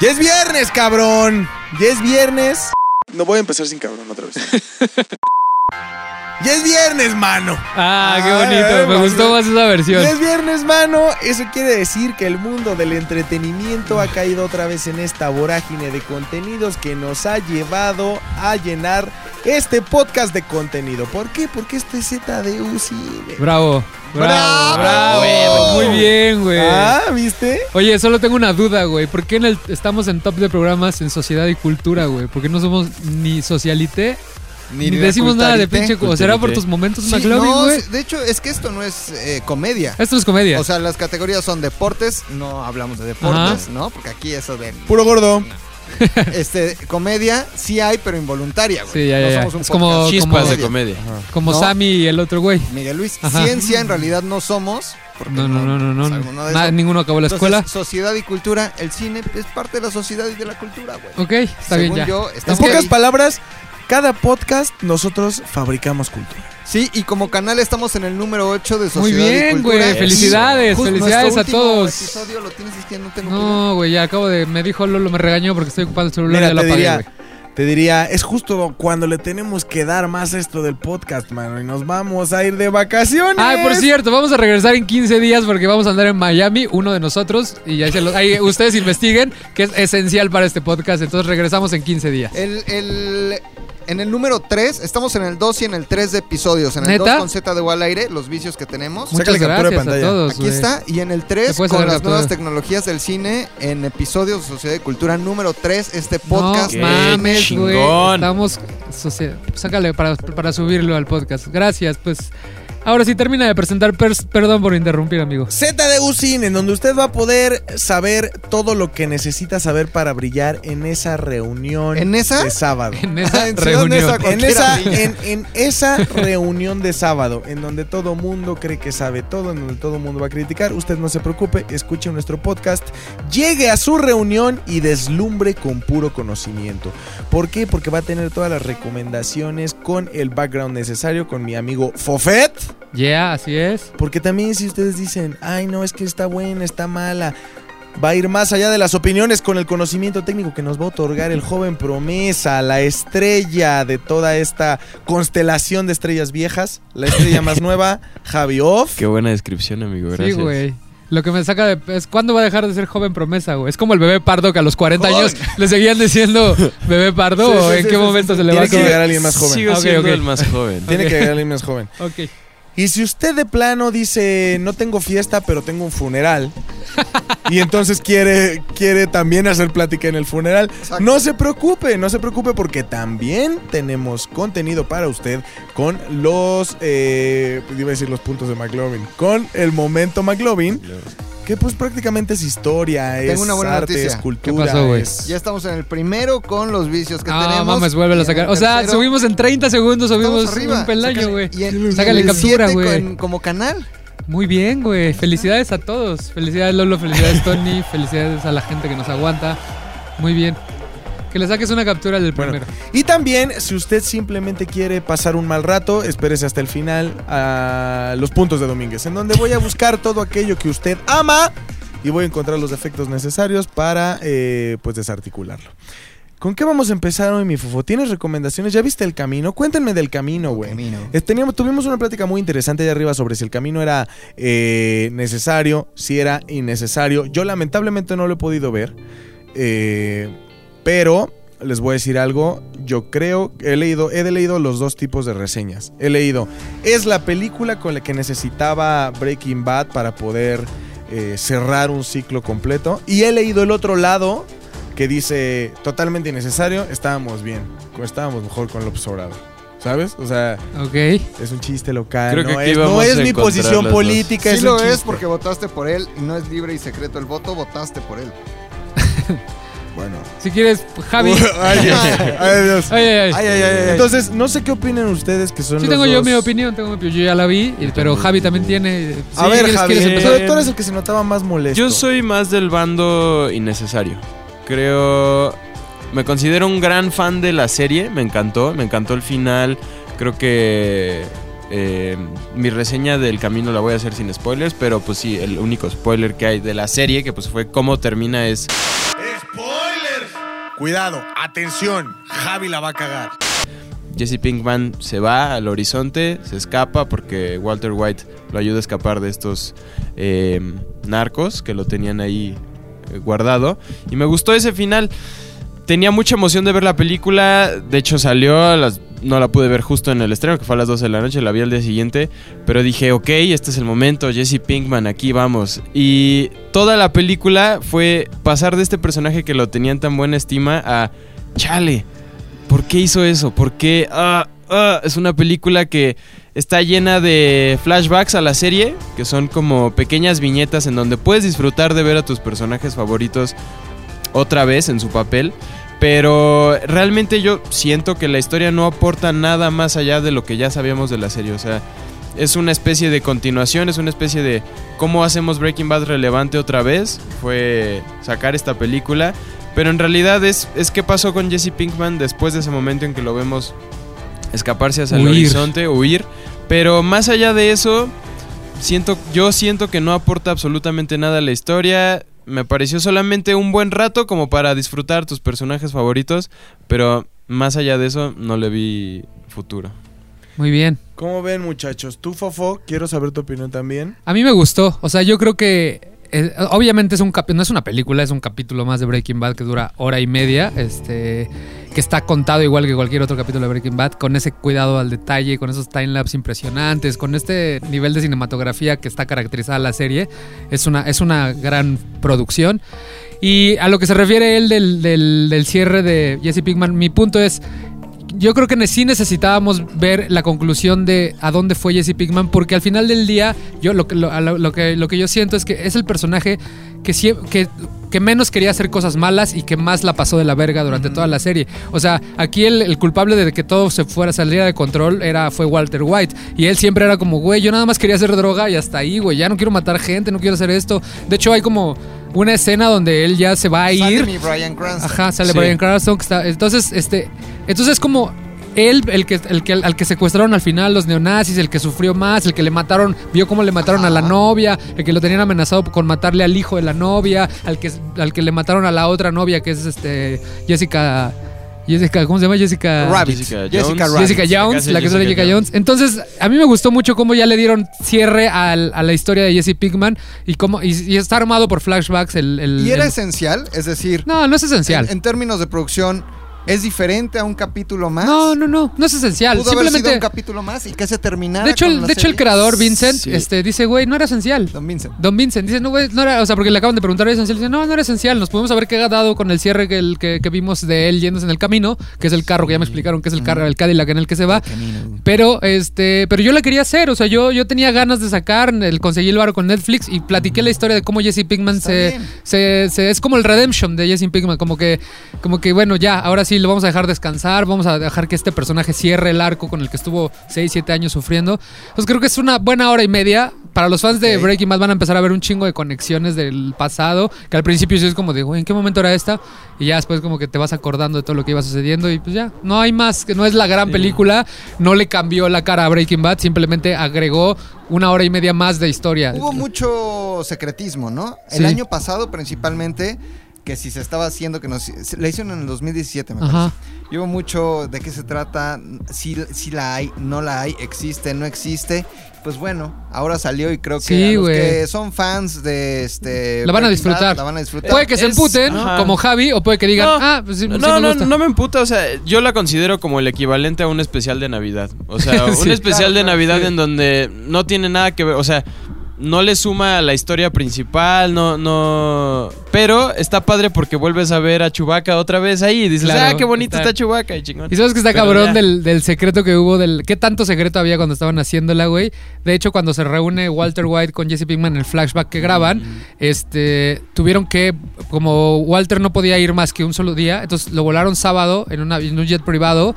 Ya es viernes, cabrón. Ya es viernes. No voy a empezar sin cabrón otra vez. ya es viernes, mano. Ah, qué Ay, bonito. ay, Me gustó más esa versión. Ya es viernes, mano. Eso quiere decir que el mundo del entretenimiento ha caído otra vez en esta vorágine de contenidos que nos ha llevado a llenar este podcast de contenido. ¿Por qué? Porque este es ZDU Cine. Bravo. Bravo. ¡Bravo! bravo. Muy bien, güey. Ah, ¿viste? Oye, solo tengo una duda, güey. ¿Por qué en el, estamos en top de programas en sociedad y cultura, güey? ¿Por qué no somos ni socialité ni, de decimos nada de pinche... ¿O será por tus momentos, Sí, McLovin, no, güey? de hecho, es que esto no es eh, comedia. Esto es comedia. O sea, las categorías son deportes, no hablamos de deportes, ¿no? Porque aquí eso de Puro gordo. este comedia sí hay, pero involuntaria, güey. Sí, ya, ya, no somos un Es como- Chispas comedia. de comedia. Como no. Sammy y el otro güey. Miguel Luis, Ajá. ciencia en realidad no somos. No, no, no, no, no. sabemos nada ninguno acabó la Entonces, escuela. sociedad y cultura, el cine es parte de la sociedad y de la cultura, güey. Ok, está bien Según ya. yo, En pocas ahí. palabras, cada podcast nosotros fabricamos cultura. Sí, y como canal estamos en el número 8 de Muy Sociedad y bien, güey. Y Felicidades, justo felicidades a todos. episodio lo tienes es que no tengo No, güey, ya acabo de... Me dijo Lolo, me regañó porque estoy ocupando el celular y Mira, ya lo te apagué, diría, güey. te diría, es justo cuando le tenemos que dar más esto del podcast, mano, y nos vamos a ir de vacaciones. Ay, por cierto, vamos a regresar en 15 días porque vamos a andar en Miami, uno de nosotros, y ahí, se lo- ahí ustedes investiguen, que es esencial para este podcast. Entonces regresamos en 15 días. El, el- en el número 3, estamos en el 2 y en el 3 de episodios. En el ¿Neta? 2 con Z de al aire, los vicios que tenemos. Muchas Sácale captura de gracias a pantalla. todos. Aquí güey. está. Y en el Te 3 puedes con las captura. nuevas tecnologías del cine en episodios de Sociedad y Cultura número 3. Este podcast. No mames, güey. chingón. Estamos. socie- Sácale para, para subirlo al podcast. Gracias, pues. Ahora sí, termina de presentar. perdón por interrumpir, amigo. ZDU Cine, en donde usted va a poder saber todo lo que necesita saber para brillar en esa reunión ¿En esa? de sábado. En esa ¿En dónde reunión. esa- En en, en esa reunión de sábado, en donde todo mundo cree que sabe todo, en donde todo mundo va a criticar, usted no se preocupe, escuche nuestro podcast, llegue a su reunión y deslumbre con puro conocimiento. ¿Por qué? Porque va a tener todas las recomendaciones con el background necesario con mi amigo Fofet. Yeah, así es. Porque también si ustedes dicen, ay no, es que está buena, está mala, va a ir más allá de las opiniones con el conocimiento técnico que nos va a otorgar el joven promesa, la estrella de toda esta constelación de estrellas viejas, la estrella más nueva, Javi Off. Qué buena descripción, amigo. Gracias. Sí, güey. Lo que me saca de... es cuándo va a dejar de ser joven promesa, güey. Es como el bebé pardo que a los 40 años le seguían diciendo bebé pardo Sí, o sí, en sí, qué sí, momento sí. se le va a Tiene que llegar alguien más joven. Sigo Ok, siendo ok. el más joven. Tiene que llegar alguien más joven. Ok. Y si usted de plano dice, no tengo fiesta, pero tengo un funeral, y entonces quiere, quiere también hacer plática en el funeral, Exacto. no se preocupe, no se preocupe porque también tenemos contenido para usted con los, eh, iba a decir los puntos de McLovin, con el momento McLovin, que pues prácticamente es historia, es una buena arte, noticia. es cultura. ¿Qué pasó, güey? es- Ya estamos en el primero con los vicios que Ah, tenemos. mames, vuelve Y a en sacar. el O sea, tercero subimos en 30 segundos, estamos subimos arriba. un peldaño, Sácale- güey. Y en, y Sácale el captura, siete güey. con- como canal. Muy bien, güey. Felicidades a todos. Felicidades, Lolo. Felicidades, Tony. Felicidades a la gente que nos aguanta. Muy bien. Que le saques una captura del Bueno. primero. Y también, si usted simplemente quiere pasar un mal rato, espérese hasta el final a los puntos de Domínguez, en donde voy a buscar todo aquello que usted ama y voy a encontrar los defectos necesarios para eh, pues desarticularlo. ¿Con qué vamos a empezar hoy, mi fufo? ¿Tienes recomendaciones? ¿Ya viste el camino? Cuéntenme del camino, güey. Camino. Eh, teníamos- tuvimos una plática muy interesante allá arriba sobre si el camino era eh, necesario, si era innecesario. Yo lamentablemente no lo he podido ver, eh, pero les voy a decir algo. Yo creo, he leído, he leído los dos tipos de reseñas. He leído, es la película con la que necesitaba Breaking Bad para poder eh, cerrar un ciclo completo. Y he leído el otro lado que dice, totalmente innecesario, estábamos bien, estábamos mejor con López Obrador. ¿Sabes? O sea, es un chiste local. Creo que no aquí es, no es a mi posición política. Sí es lo es porque votaste por él y no es libre y secreto el voto, votaste por él. Bueno. Si quieres, Javi. ay, ay, ay, Dios. Ay, ay, ay. Ay, ay, ay, ay. Entonces, no sé qué opinan ustedes que son Sí los tengo yo mi opinión, tengo mi opinión. Yo ya la vi, pero Javi también tiene. Sí, A ver, ¿quieres- Javi, quieres empezar? tú, tú eres el que se notaba más molesto. Yo soy más del bando innecesario. Creo. Me considero un gran fan de la serie. Me encantó. Me encantó el final. Creo que. eh, mi reseña del camino la voy a hacer sin spoilers. Pero pues sí, el único spoiler que hay de la serie, que pues fue cómo termina es. Cuidado, atención, Javi la va a cagar. Jesse Pinkman se va al horizonte, se escapa porque Walter White lo ayuda a escapar de estos eh, narcos que lo tenían ahí eh, guardado. Y me gustó ese final. Tenía mucha emoción de ver la película. De hecho, salió las. No la pude ver justo en el estreno, que fue a las 12 de la noche, la vi al día siguiente. Pero dije, ok, este es el momento, Jesse Pinkman, aquí vamos. Y toda la película fue pasar de este personaje que lo tenían tan buena estima a. Chale, ¿por qué hizo eso? ¿Por qué? Ah, ah, es una película que está llena de flashbacks a la serie, que son como pequeñas viñetas en donde puedes disfrutar de ver a tus personajes favoritos otra vez en su papel. Pero realmente yo siento que la historia no aporta nada más allá de lo que ya sabíamos de la serie. O sea, es una especie de continuación, es una especie de cómo hacemos Breaking Bad relevante otra vez. Fue sacar esta película. Pero en realidad es, es qué pasó con Jesse Pinkman después de ese momento en que lo vemos escaparse hacia el horizonte, huir. Pero más allá de eso, siento, yo siento que no aporta absolutamente nada a la historia. Me pareció solamente un buen rato como para disfrutar tus personajes favoritos. Pero más allá de eso, no le vi futuro. Muy bien. ¿Cómo ven, muchachos? Tú, Fofo, quiero saber tu opinión también. A mí me gustó. O sea, yo creo que. eh, obviamente es un capi- no es una película, es un capítulo más de Breaking Bad que dura hora y media. Este. Que está contado igual que cualquier otro capítulo de Breaking Bad, con ese cuidado al detalle, con esos timelapse impresionantes, con este nivel de cinematografía que está caracterizada la serie. Es una, es una gran producción. Y a lo que se refiere él del, del- cierre de Jesse Pinkman, mi punto es, yo creo que sí necesitábamos ver la conclusión de a dónde fue Jesse Pinkman, porque al final del día, yo lo- lo que, lo que yo siento es que es el personaje que, que, que menos quería hacer cosas malas y que más la pasó de la verga durante toda la serie. O sea, aquí el, el culpable de que todo se fuera, saliera de control era, fue Walter White. Y él siempre era como, güey, yo nada más quería hacer droga y hasta ahí, güey, ya no quiero matar gente, no quiero hacer esto. De hecho, hay como una escena donde él ya se va a Sale ir. mi Bryan Cranston. Ajá, sale Sí. Brian Cranston. que está- entonces, este. Entonces es como. Él, el que, el que al que secuestraron al final los neonazis, el que sufrió más, el que le mataron, vio cómo le mataron a la novia, el que lo tenían amenazado con matarle al hijo de la novia, al que, al que le mataron a la otra novia, que es este Jessica. Jessica, ¿cómo se llama? Jessica. Rabbit. Jessica Jessica, Jones. Rabbit. Jessica Jones, la que es Jessica Jessica Jones. Jones. Entonces, a mí me gustó mucho cómo ya le dieron cierre al- a la historia de Jesse Pinkman y cómo y, y está armado por flashbacks. El, el- Y era el- esencial, es decir, No, no es esencial. en, en términos de producción, ¿es diferente a un capítulo más? No, no, no, no es esencial. Pudo haber sido un Simplemente. capítulo más y que se terminara. De hecho, con el, la de hecho, el creador, Vincent, Sí. este, dice, güey, no era esencial. Don Vincent. Don Vincent dice, no, güey, no era, o sea, porque le acaban de preguntar, ¿era esencial? Dice, no, no era esencial. Nos pudimos haber quedado con el cierre que, el, que, que vimos de él yéndose en el camino, que es el carro que ya me explicaron que es el carro, el Cadillac en el que se va. Pero, este, pero yo la quería hacer, o sea, yo, yo tenía ganas de sacar, el, conseguí el varo con Netflix y platiqué la historia de cómo Jesse Pinkman se, se, se- es como el redemption de Jesse Pinkman, como que, como que bueno, ya, ahora sí lo vamos a dejar descansar, vamos a dejar que este personaje cierre el arco con el que estuvo 6, 7 años sufriendo. Pues creo que es una buena hora y media. Para los fans de. Breaking Bad van a empezar a ver un chingo de conexiones del pasado, que al principio sí es como de, güey, ¿en qué momento era esta? Y ya después como que te vas acordando de todo lo que iba sucediendo y pues ya, no hay más, que no es la gran película, no le cambió la cara a Breaking Bad, simplemente agregó una hora y media más de historia. Hubo mucho secretismo, ¿no? Sí. El año pasado, principalmente, que si se estaba haciendo, que nos. se- La hicieron en el 2017, me Ajá. parece. Hubo mucho de qué se trata, si, si la hay, no la hay, existe, no existe. Pues bueno, ahora salió y creo que Sí, a los güey. que son fans de este. La van a disfrutar. La van a disfrutar. Puede que se Es- emputen, ajá. como Javi, o puede que digan, No, ah, pues sí, sí no, me no, gusta. no me emputa, o sea, yo la considero como el equivalente a un especial de Navidad. O sea, un Sí. especial Claro, de Navidad sí. en donde no tiene nada que ver, o sea, no le suma a la historia principal, no, no. Pero está padre porque vuelves a ver a Chubaca otra vez ahí y dices, Claro, ah, qué bonito está- está, Chubaca y chingón. Y sabes que está Pero cabrón del, del secreto que hubo, del qué tanto secreto había cuando estaban haciéndola, güey. De hecho, cuando se reúne Walter White con Jesse Pinkman en el flashback que graban, este, tuvieron que, como Walter no podía ir más que un solo día, entonces lo volaron sábado en, una, en un jet privado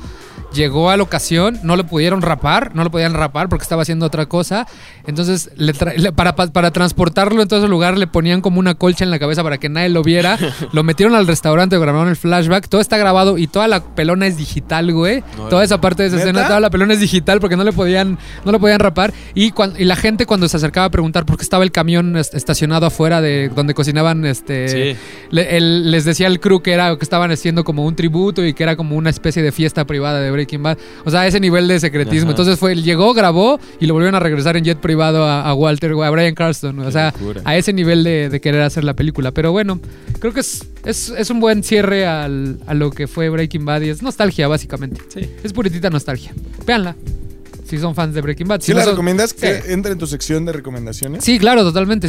llegó a la ocasión, no le pudieron rapar, no lo podían rapar porque estaba haciendo otra cosa. Entonces, le tra- le- para, pa- para transportarlo en todo ese lugar, le ponían como una colcha en la cabeza para que nadie lo viera. lo metieron al restaurante, grabaron el flashback. Todo está grabado y toda la pelona es digital, güey. No, toda esa parte de esa ¿Neta? escena, toda la pelona es digital porque no le podían, no lo podían rapar. Y, cuan- y la gente cuando se acercaba a preguntar por qué estaba el camión est- estacionado afuera de donde cocinaban, este, Sí. le- el- les decía el crew que era que estaban haciendo como un tributo y que era como una especie de fiesta privada de Breaking Bad. O sea, ese nivel de secretismo. Ajá. Entonces fue, llegó, grabó y lo volvieron a regresar en jet privado a, a Walter, a Brian Carston. O Qué sea, locura. a ese nivel de, de querer hacer la película. Pero bueno, creo que es, es, es un buen cierre al- a lo que fue Breaking Bad y es nostalgia, básicamente. Sí. Es puritita nostalgia. Véanla. Si son fans de Breaking Bad. ¿Sí Si la no son- recomiendas que Sí. entre en tu sección de recomendaciones? Sí, claro, totalmente.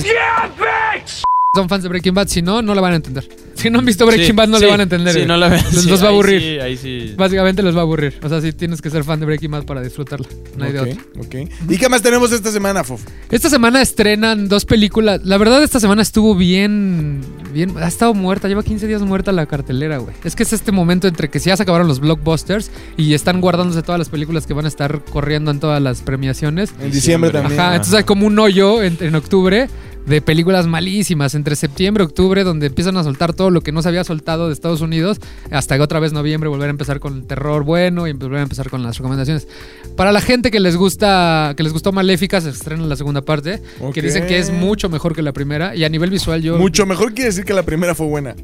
Son fans de Breaking Bad, si no, no la van a entender. Si no han visto Breaking Sí, Bad, no sí, le van a entender. Sí, no la vean. Los- sí, los va a ahí aburrir. sí, ahí sí. Básicamente les va a aburrir. O sea, sí tienes que ser fan de Breaking Bad para disfrutarla. No hay de Ok, otra. ok. ¿Y qué más tenemos esta semana, Fof? Esta semana estrenan dos películas. La verdad, esta semana estuvo bien. bien ha estado muerta. Lleva 15 días muerta la cartelera, güey. Es que es este momento entre que ya se acabaron los blockbusters y están guardándose todas las películas que van a estar corriendo en todas las premiaciones. En diciembre Diciembre. también. Ajá, entonces hay como un hoyo en, en octubre de películas malísimas entre septiembre y octubre donde empiezan a soltar todo lo que no se había soltado de Estados Unidos hasta que otra vez noviembre volver a empezar con el terror bueno y volver a empezar con las recomendaciones. Para la gente que les gusta que les gustó Maléfica se estrena la segunda parte Ok. que dicen que es mucho mejor que la primera y a nivel visual yo Mucho mejor quiere decir que la primera fue buena.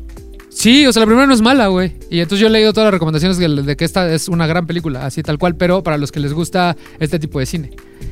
Sí, o sea, la primera no es mala, güey. Y entonces yo he leído todas las recomendaciones de que esta es una gran película, así tal cual, pero para los que les gusta este tipo de cine.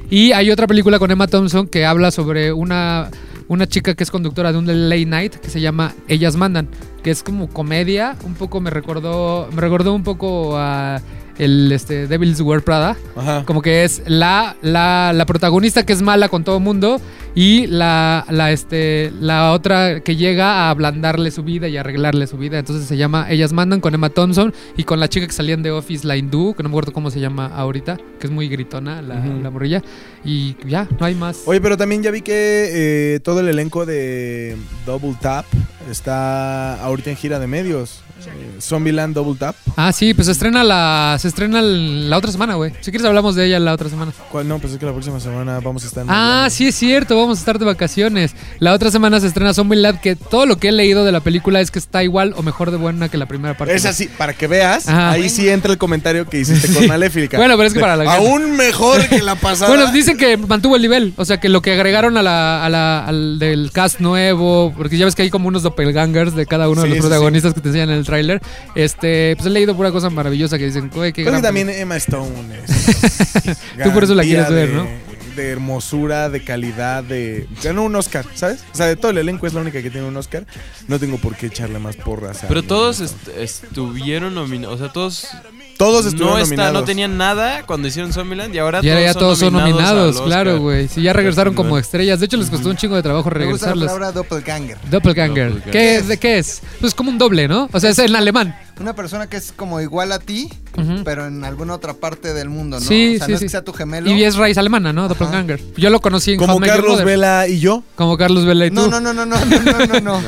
Y hay otra película con Emma Thompson que habla sobre una, una chica que es conductora de un late night que se llama Ellas Mandan, que es como comedia, un poco me recordó, me recordó un poco a el este, Devil's Wear Prada. Ajá. Como que es la, la, la protagonista que es mala con todo mundo y la, la, este, la otra que llega a ablandarle su vida y arreglarle su vida. Entonces se llama Ellas Mandan con Emma Thompson y con la chica que salía en The Office, la hindú, que no me acuerdo cómo se llama ahorita, que es muy gritona, la, la morrilla. Y ya, no hay más. Oye, pero también ya vi que eh, todo el elenco de Double Tap está ahorita en gira de medios. Eh, Zombieland Double Tap. Ah, sí, pues se estrena la, se estrena la otra semana, güey. Si quieres hablamos de ella la otra semana. ¿Cuál? No, pues es que la próxima semana vamos a estar en Ah, sí es cierto, vamos a estar de vacaciones. La otra semana se estrena Zombieland, que todo lo que he leído de la película es que está igual o mejor de buena que la primera parte. Es así, para que veas, Ajá. ahí sí entra el comentario que hiciste con Maléfica. Bueno, pero es que para la Aún mejor que la pasada. Bueno, dicen que mantuvo el nivel, o sea que lo que agregaron a la, a la- al del cast nuevo, porque ya ves que hay como unos doppelgangers de cada uno Sí, de los sí, protagonistas que te enseñan en el tráiler. Este, pues he leído pura cosa maravillosa que dicen, güey, qué Creo que gran también Emma Stone es. Tú por eso la quieres ver, ¿no? De hermosura, de calidad, de. Ganó un Oscar, ¿sabes? O sea, de todo el elenco es la única que tiene un Oscar. No tengo por qué echarle más porras. a Pero todos est- estuvieron nominados. O sea, todos todos estuvieron no está, nominados. No tenían nada cuando hicieron Zombieland y ahora y todos, ya todos son nominados. claro, güey. Sí, ya regresaron como estrellas. De hecho, les costó un chingo de trabajo regresarlos. Me doppelganger. Doppelganger. ¿Qué, es? ¿De qué es? Pues como un doble, ¿no? O sea, es en alemán. Una persona que es como igual a ti, pero en alguna otra parte del mundo, ¿no? Sí, sí, no sí. sea tu gemelo. Y es raíz alemana, ¿no? Ajá. Doppelganger. Yo lo conocí en Como Carlos Vela y yo. Como Carlos Vela y tú. No, no, no, no, no, no, no, no. no.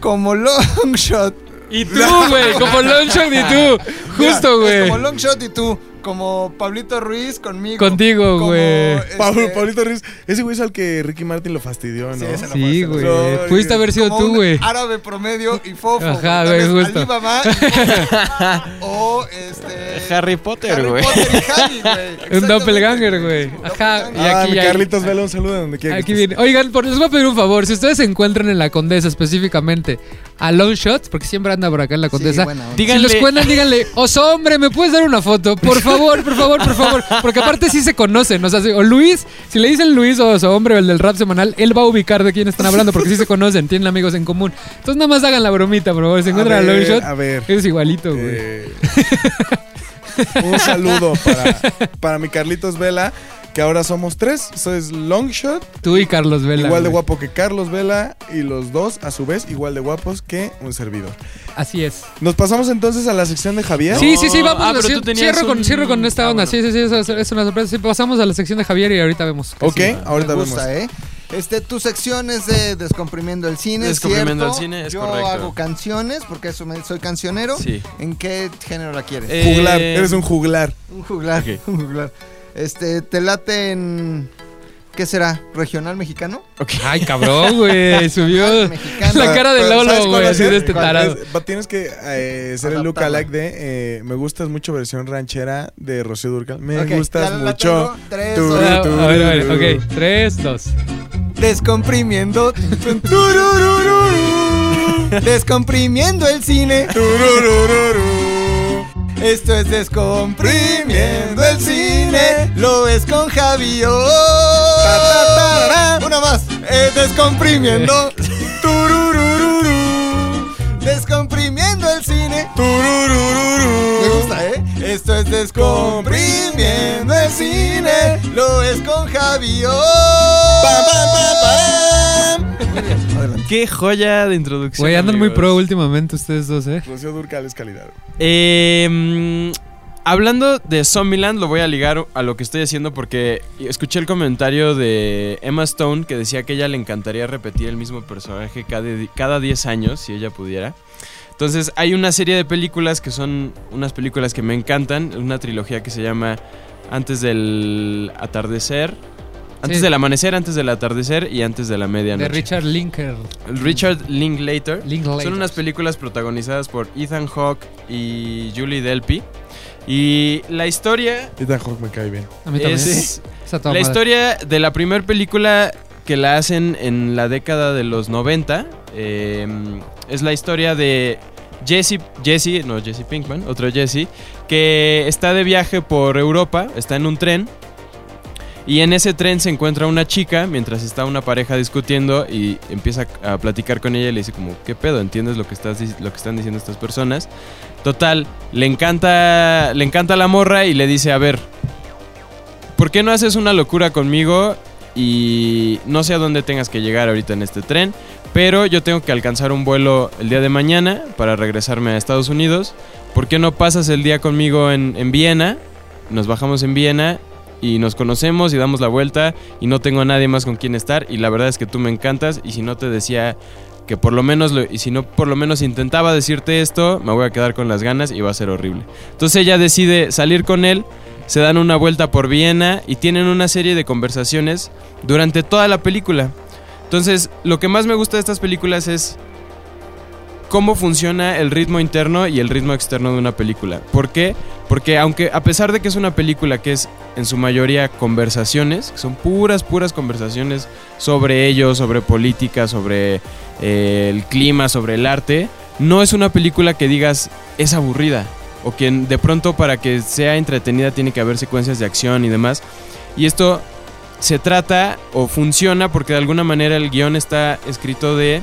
como Longshot. Y tú, güey, como Longshot y tú. Justo, güey. Como Longshot y tú. Como Pablito Ruiz conmigo. Contigo, güey. este, Pablo, Pablito Ruiz. Ese güey es al que Ricky Martin lo fastidió, ¿no? Sí, Sí, güey. No, Pudiste haber sido como tú, güey. árabe promedio y fofo. Ajá, güey, justo. Alibaba o este. Harry Potter, Harry güey. Potter y Harry, güey. Un doppelganger, güey. Ajá. Y ah, aquí mi hay- Carlitos Vela, un saludo de donde quiera. que Aquí viene. Oigan, por- les voy a pedir un favor. Si ustedes se encuentran en la Condesa específicamente a Long Shot, porque siempre anda por acá en la Condesa. Sí, bueno. Si Díganle- los cuentan, díganle, oso hombre, ¿me puedes dar una foto? Por favor, por favor, por favor. Porque aparte sí se conocen. O sea, si- o Luis, si le dicen Luis o oso hombre o el del rap semanal, él va a ubicar de quién están hablando porque sí se conocen, tienen amigos en común. Entonces nada más hagan la bromita, por favor. Si encuentran a, ver, Long Shot, A ver. es igualito, güey. eh, un saludo para, para mi Carlitos Vela, que ahora somos tres. Soy Longshot, Tú y Carlos Vela. igual de güey. guapo que Carlos Vela, y los dos, a su vez, igual de guapos que un servidor. Así es. Nos pasamos entonces a la sección de Javier. Sí, sí, sí, vamos. Ah, a pero decir- tú tenías cierro, con, un- cierro con esta Ah, onda. bueno. Sí, sí, sí, eso es, es una sorpresa. Sí, pasamos a la sección de Javier y ahorita vemos. Ok, ahorita Me vemos. gusta, ¿eh? Este, tu sección es de Descomprimiendo el Cine, Descomprimiendo ¿cierto? el Cine, es Yo correcto. hago canciones, porque eso me- soy cancionero. Sí. ¿En qué género la quieres? Eh, Juglar, eres un juglar. Un juglar, ok. un juglar. Este, ¿te late en... ¿Qué será? ¿Regional mexicano? Ay, cabrón, güey. Subió Mexicano. la cara de Pero, ¿sabes Lolo, güey. Así de este tienes que eh, ser el lookalike de eh, Me gustas mucho versión ranchera de Rocío Durcal. Me gustas mucho. Tres, Tú, dos, tú, A ver, a ver, tú. ok. Tres, dos. Descomprimiendo. Descomprimiendo el cine. Esto es Descomprimiendo el cine. Lo es con Javi. Una más. Eh, descomprimiendo. Descomprimiendo el cine. Me gusta, ¿eh? Esto es Descomprimiendo el cine. Lo es con Javi. Adelante. Qué joya de introducción. Güey, andan muy pro últimamente ustedes dos, ¿eh? Rocío Durcal es calidad. Eh, mm, hablando de Zombieland, lo voy a ligar a lo que estoy haciendo porque escuché el comentario de Emma Stone que decía que a ella le encantaría repetir el mismo personaje cada, cada 10 años, si ella pudiera. Entonces, hay una serie de películas que son unas películas que me encantan, una trilogía que se llama Antes del atardecer, antes Sí. del amanecer, antes del atardecer y antes de la De medianoche. Richard Linker. Richard Linklater. Linklater. Son unas películas protagonizadas por Ethan Hawke y Julie Delpy. Y la historia Ethan Hawke me cae bien. A mí también. es la madre. historia de la primera película que la hacen en la década de los 90. eh, es la historia de Jesse, Jesse, no Jesse Pinkman, otro Jesse, que está de viaje por Europa, está en un tren. Y en ese tren se encuentra una chica mientras está una pareja discutiendo y empieza a platicar con ella y le dice como, ¿qué pedo? ¿Entiendes lo que, estás, lo que están diciendo estas personas? Total, le encanta, le encanta la morra y le dice, a ver, ¿por qué no haces una locura conmigo? Y no sé a dónde tengas que llegar ahorita en este tren, pero yo tengo que alcanzar un vuelo el día de mañana para regresarme a Estados Unidos. ¿Por qué no pasas el día conmigo en, en Viena? Nos bajamos en Viena y nos conocemos y damos la vuelta y no tengo a nadie más con quien estar y la verdad es que tú me encantas y si no te decía que por lo menos lo- y si no por lo menos intentaba decirte esto, me voy a quedar con las ganas y va a ser horrible. Entonces ella decide salir con él, se dan una vuelta por Viena y tienen una serie de conversaciones durante toda la película. Entonces, lo que más me gusta de estas películas es cómo funciona el ritmo interno y el ritmo externo de una película. ¿Por qué? Aunque a pesar de que es una película que es en su mayoría conversaciones, que son puras, puras conversaciones sobre ellos, sobre política, sobre eh, el clima, sobre el arte, no es una película que digas es aburrida o que de pronto para que sea entretenida tiene que haber secuencias de acción y demás. Y esto se trata o funciona porque de alguna manera el guion está escrito de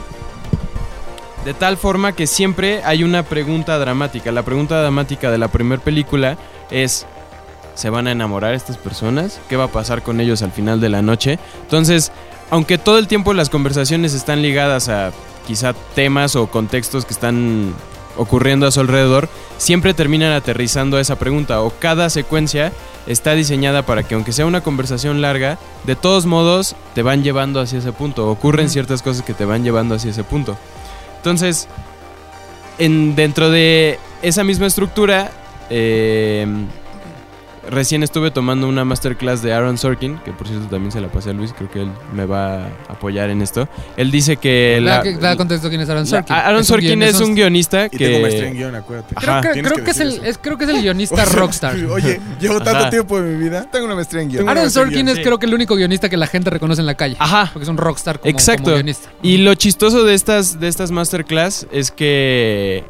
de tal forma que siempre hay una pregunta dramática. La pregunta dramática de la primera película es ¿se van a enamorar estas personas? ¿Qué va a pasar con ellos al final de la noche? Entonces, aunque todo el tiempo las conversaciones están ligadas a quizá temas o contextos que están ocurriendo a su alrededor, siempre terminan aterrizando a esa pregunta o cada secuencia está diseñada para que aunque sea una conversación larga, de todos modos te van llevando hacia ese punto, ocurren ciertas cosas que te van llevando hacia ese punto. Entonces, en, dentro de esa misma estructura, eh, recién estuve tomando una masterclass de Aaron Sorkin, que por cierto también se la pasé a Luis, creo que él me va a apoyar en esto. Él dice que... La- que- da contexto quién es Aaron la- Sorkin. Aaron Sorkin es un guionista Y tengo maestría en que... guion, acuérdate. Creo Ajá, que, creo que que es el, es, creo que es el guionista O sea, rockstar. Oye, llevo tanto Ajá. tiempo en mi vida. Tengo una maestría en guion. Tengo- Aaron Sorkin guion, es sí. creo que el único guionista que la gente reconoce en la calle. Ajá. Porque es un rockstar como, Exacto. como guionista. Y lo chistoso de estas, de estas masterclass es que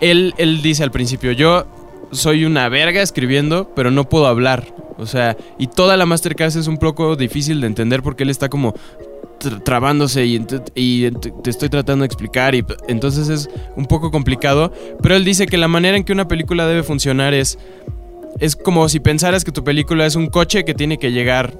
él, él dice al principio, yo soy una verga escribiendo, pero no puedo hablar. O sea, y toda la masterclass es un poco difícil de entender porque él está como tr- trabándose y, y te estoy tratando de explicar y entonces es un poco complicado. Pero él dice que la manera en que una película debe funcionar es... Es como si pensaras que tu película es un coche que tiene que llegar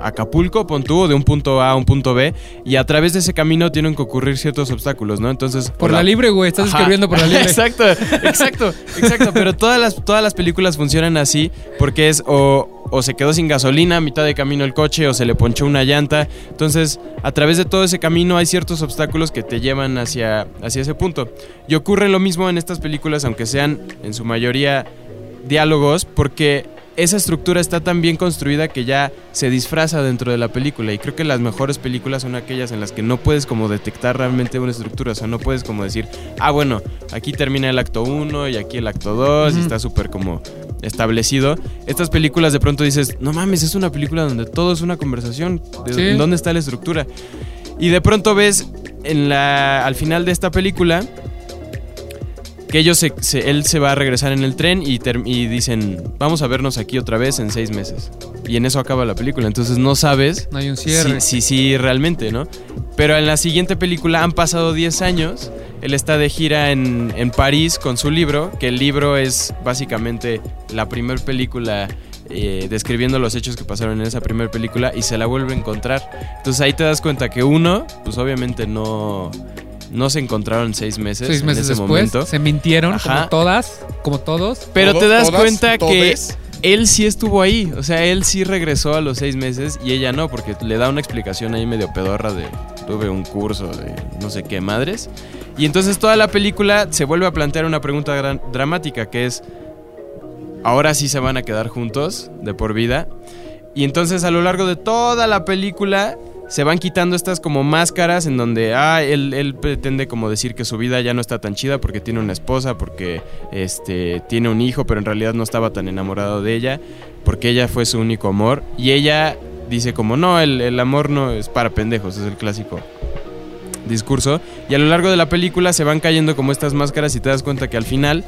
Acapulco, pon tú, de un punto A a un punto B, y a través de ese camino tienen que ocurrir ciertos obstáculos, ¿no? Entonces... Por la libre, güey. Estás Ajá. escribiendo por la libre. exacto, exacto, exacto. Pero todas las, todas las películas funcionan así porque es o, o se quedó sin gasolina a mitad de camino el coche o se le ponchó una llanta. Entonces, a través de todo ese camino hay ciertos obstáculos que te llevan hacia, hacia ese punto. Y ocurre lo mismo en estas películas, aunque sean en su mayoría diálogos, porque esa estructura está tan bien construida que ya se disfraza dentro de la película. Y creo que las mejores películas son aquellas en las que no puedes como detectar realmente una estructura. O sea, no puedes como decir, ah, bueno, aquí termina el acto 1 y aquí el acto 2 y está súper como establecido. Estas películas de pronto dices, no mames, es una película donde todo es una conversación. ¿De Sí. ¿Dónde está la estructura? Y de pronto ves en la, al final de esta película que ellos se, se- él se va a regresar en el tren y, dicen, vamos a vernos aquí otra vez en seis meses. Y en eso acaba la película. Entonces no sabes No hay un cierre. Sí, sí, sí, realmente, ¿no? Pero en la siguiente película han pasado 10 años. Él está de gira en, en París con su libro, que el libro es básicamente la primera película eh, describiendo los hechos que pasaron en esa primera película y se la vuelve a encontrar. Entonces ahí te das cuenta que uno, pues obviamente no, no se encontraron seis meses, Seis meses en ese después momento. se mintieron Ajá. como todas, como todos. Pero Todo- te das todas, cuenta que él sí estuvo ahí. O sea, él sí regresó a los seis meses y ella no, porque le da una explicación ahí medio pedorra de tuve un curso de no sé qué madres. Y entonces toda la película se vuelve a plantear una pregunta gran- dramática que es, ¿ahora sí se van a quedar juntos de por vida? Y entonces a lo largo de toda la película se van quitando estas como máscaras en donde ah, él, él pretende como decir que su vida ya no está tan chida porque tiene una esposa, porque este, tiene un hijo, pero en realidad no estaba tan enamorado de ella, porque ella fue su único amor. Y ella dice como no, el, el amor no es para pendejos, es el clásico discurso. Y a lo largo de la película se van cayendo como estas máscaras y te das cuenta que al final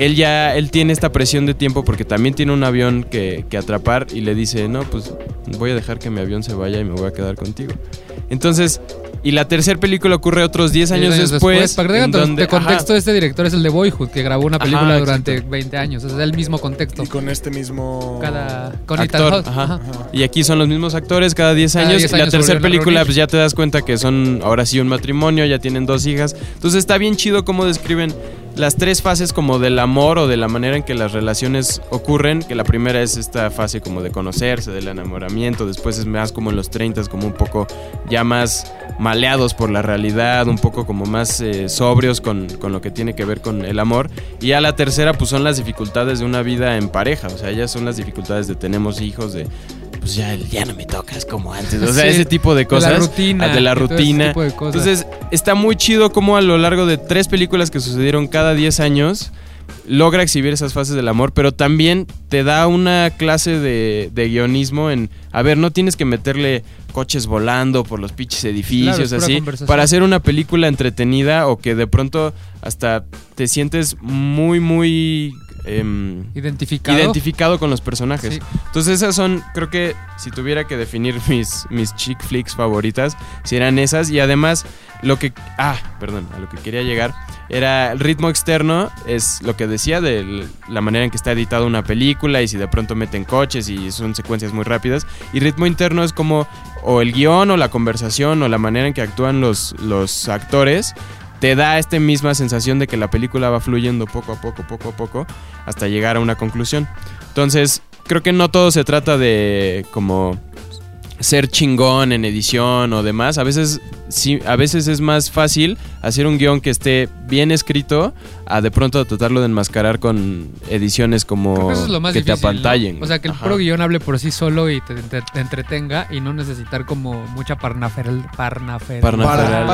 él ya él tiene esta presión de tiempo porque también tiene un avión que, que atrapar y le dice, no, pues voy a dejar que mi avión se vaya y me voy a quedar contigo. Entonces, y la tercera película ocurre otros 10 años, Diez después. Para que donde- de contexto, ajá, este director es el de Boyhood, que grabó una Ajá, película exacto. durante 20 años. Es el mismo contexto. Y con este mismo. Cada. Con Actor, ajá. Y aquí son los mismos actores cada 10 Cada años. 10 y la años tercera película, pues ya te das cuenta que son ahora sí un matrimonio, ya tienen dos hijas. Entonces está bien chido cómo describen las tres fases como del amor o de la manera en que las relaciones ocurren. Que la primera es esta fase como de conocerse, del enamoramiento. Después es más como en los 30, como un poco ya más maleados por la realidad, un poco como más eh, sobrios con, con lo que tiene que ver con el amor. Y ya la tercera, pues son las dificultades de una vida en pareja. O sea, ya son las dificultades de tenemos hijos, de pues ya, ya no me tocas como antes. O sea, Sí, ese tipo de De cosas. la rutina. de la rutina. de. Entonces, está muy chido como a lo largo de tres películas que sucedieron cada 10 años, logra exhibir esas fases del amor, pero también te da una clase de, de guionismo en, a ver, no tienes que meterle coches volando por los pinches edificios, Claro, así, para hacer una película entretenida o que de pronto hasta te sientes muy, muy... em, identificado. identificado con los personajes. Sí. Entonces esas son, creo que si tuviera que definir mis, mis chick flicks favoritas, serán esas. Y además, lo que... Ah, perdón, a lo que quería llegar. Era el ritmo externo, es lo que decía de la manera en que está editada una película y si de pronto meten coches y son secuencias muy rápidas. Y ritmo interno es como o el guion o la conversación o la manera en que actúan los, los actores te da esta misma sensación de que la película va fluyendo poco a poco, poco a poco, hasta llegar a una conclusión. Entonces, creo que no todo se trata de como ser chingón en edición o demás. A veces sí, a veces es más fácil hacer un guion que esté bien escrito a de pronto tratarlo de enmascarar con ediciones como que eso es lo más que difícil. te apantallen. ¿no? O sea, que el Ajá. puro guion hable por sí solo y te, te- te entretenga y no necesitar como mucha parnaferal, parnafer- Parafernalia.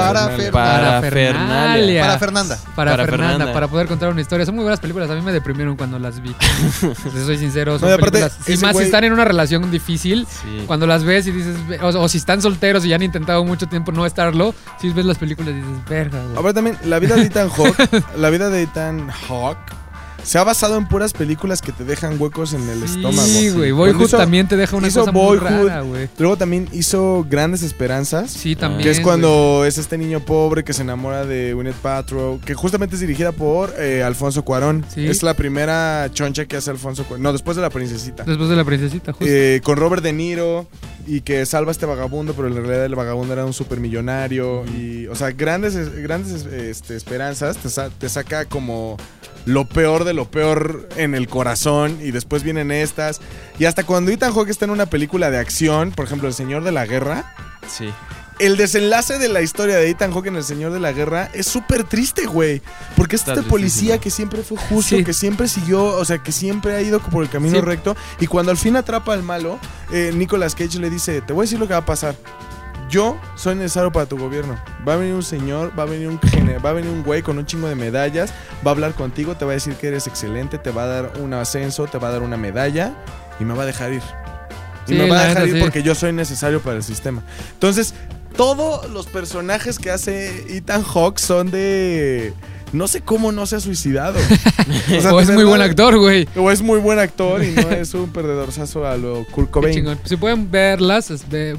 Para- Parafernalia. Para Fernanda. Para, Para Fernanda, Fernanda. para poder contar una historia. Son muy buenas películas. A mí me deprimieron cuando las vi. Si soy sincero, son No, y aparte, películas- Y ese más si están en una relación difícil, Sí. cuando las ves y dices, o, o si están solteros y ya han intentado mucho tiempo no estarlo, si ves las películas y dices, verga, güey. Ahora también, la vida de Ethan Hawke, la vida de Ethan Hawke se ha basado en puras películas que te dejan huecos en el estómago. Sí, güey. Boyhood también te deja una hizo cosa muy rara, güey. Luego también hizo Grandes Esperanzas. Sí, también. Que es cuando es este niño pobre que se enamora de Gwyneth Paltrow, que justamente es dirigida por eh, Alfonso Cuarón. Sí. Es la primera choncha que hace Alfonso Cuarón. No, después de La Princesita. Después de la princesita, justo. Eh, con Robert De Niro y que salva a este vagabundo, pero en realidad el vagabundo era un supermillonario. Y, o sea, grandes, grandes este, esperanzas te, sa- te saca como lo peor de lo peor en el corazón y después vienen estas. Y hasta cuando Ethan Hawke está en una película de acción, por ejemplo, El Señor de la Guerra, Sí. el desenlace de la historia de Ethan Hawke en El Señor de la Guerra es súper triste, güey. Porque es este tristísimo. policía que siempre fue justo, Sí. que siempre siguió, o sea, que siempre ha ido por el camino Sí. recto. Y cuando al fin atrapa al malo, eh, Nicolas Cage le dice, te voy a decir lo que va a pasar. Yo soy necesario para tu gobierno. Va a venir un señor, va a venir un va a venir un güey con un chingo de medallas, va a hablar contigo, te va a decir que eres excelente, te va a dar un ascenso, te va a dar una medalla y me va a dejar ir. Y Sí, me va a dejar ir sí. porque yo soy necesario para el sistema. Entonces, todos los personajes que hace Ethan Hawke son de. No sé cómo no se ha suicidado. sea, o es muy verdad, buen actor, güey. O es muy buen actor y no es un perdedorzazo a lo Kurt Cobain. Si pueden verlas,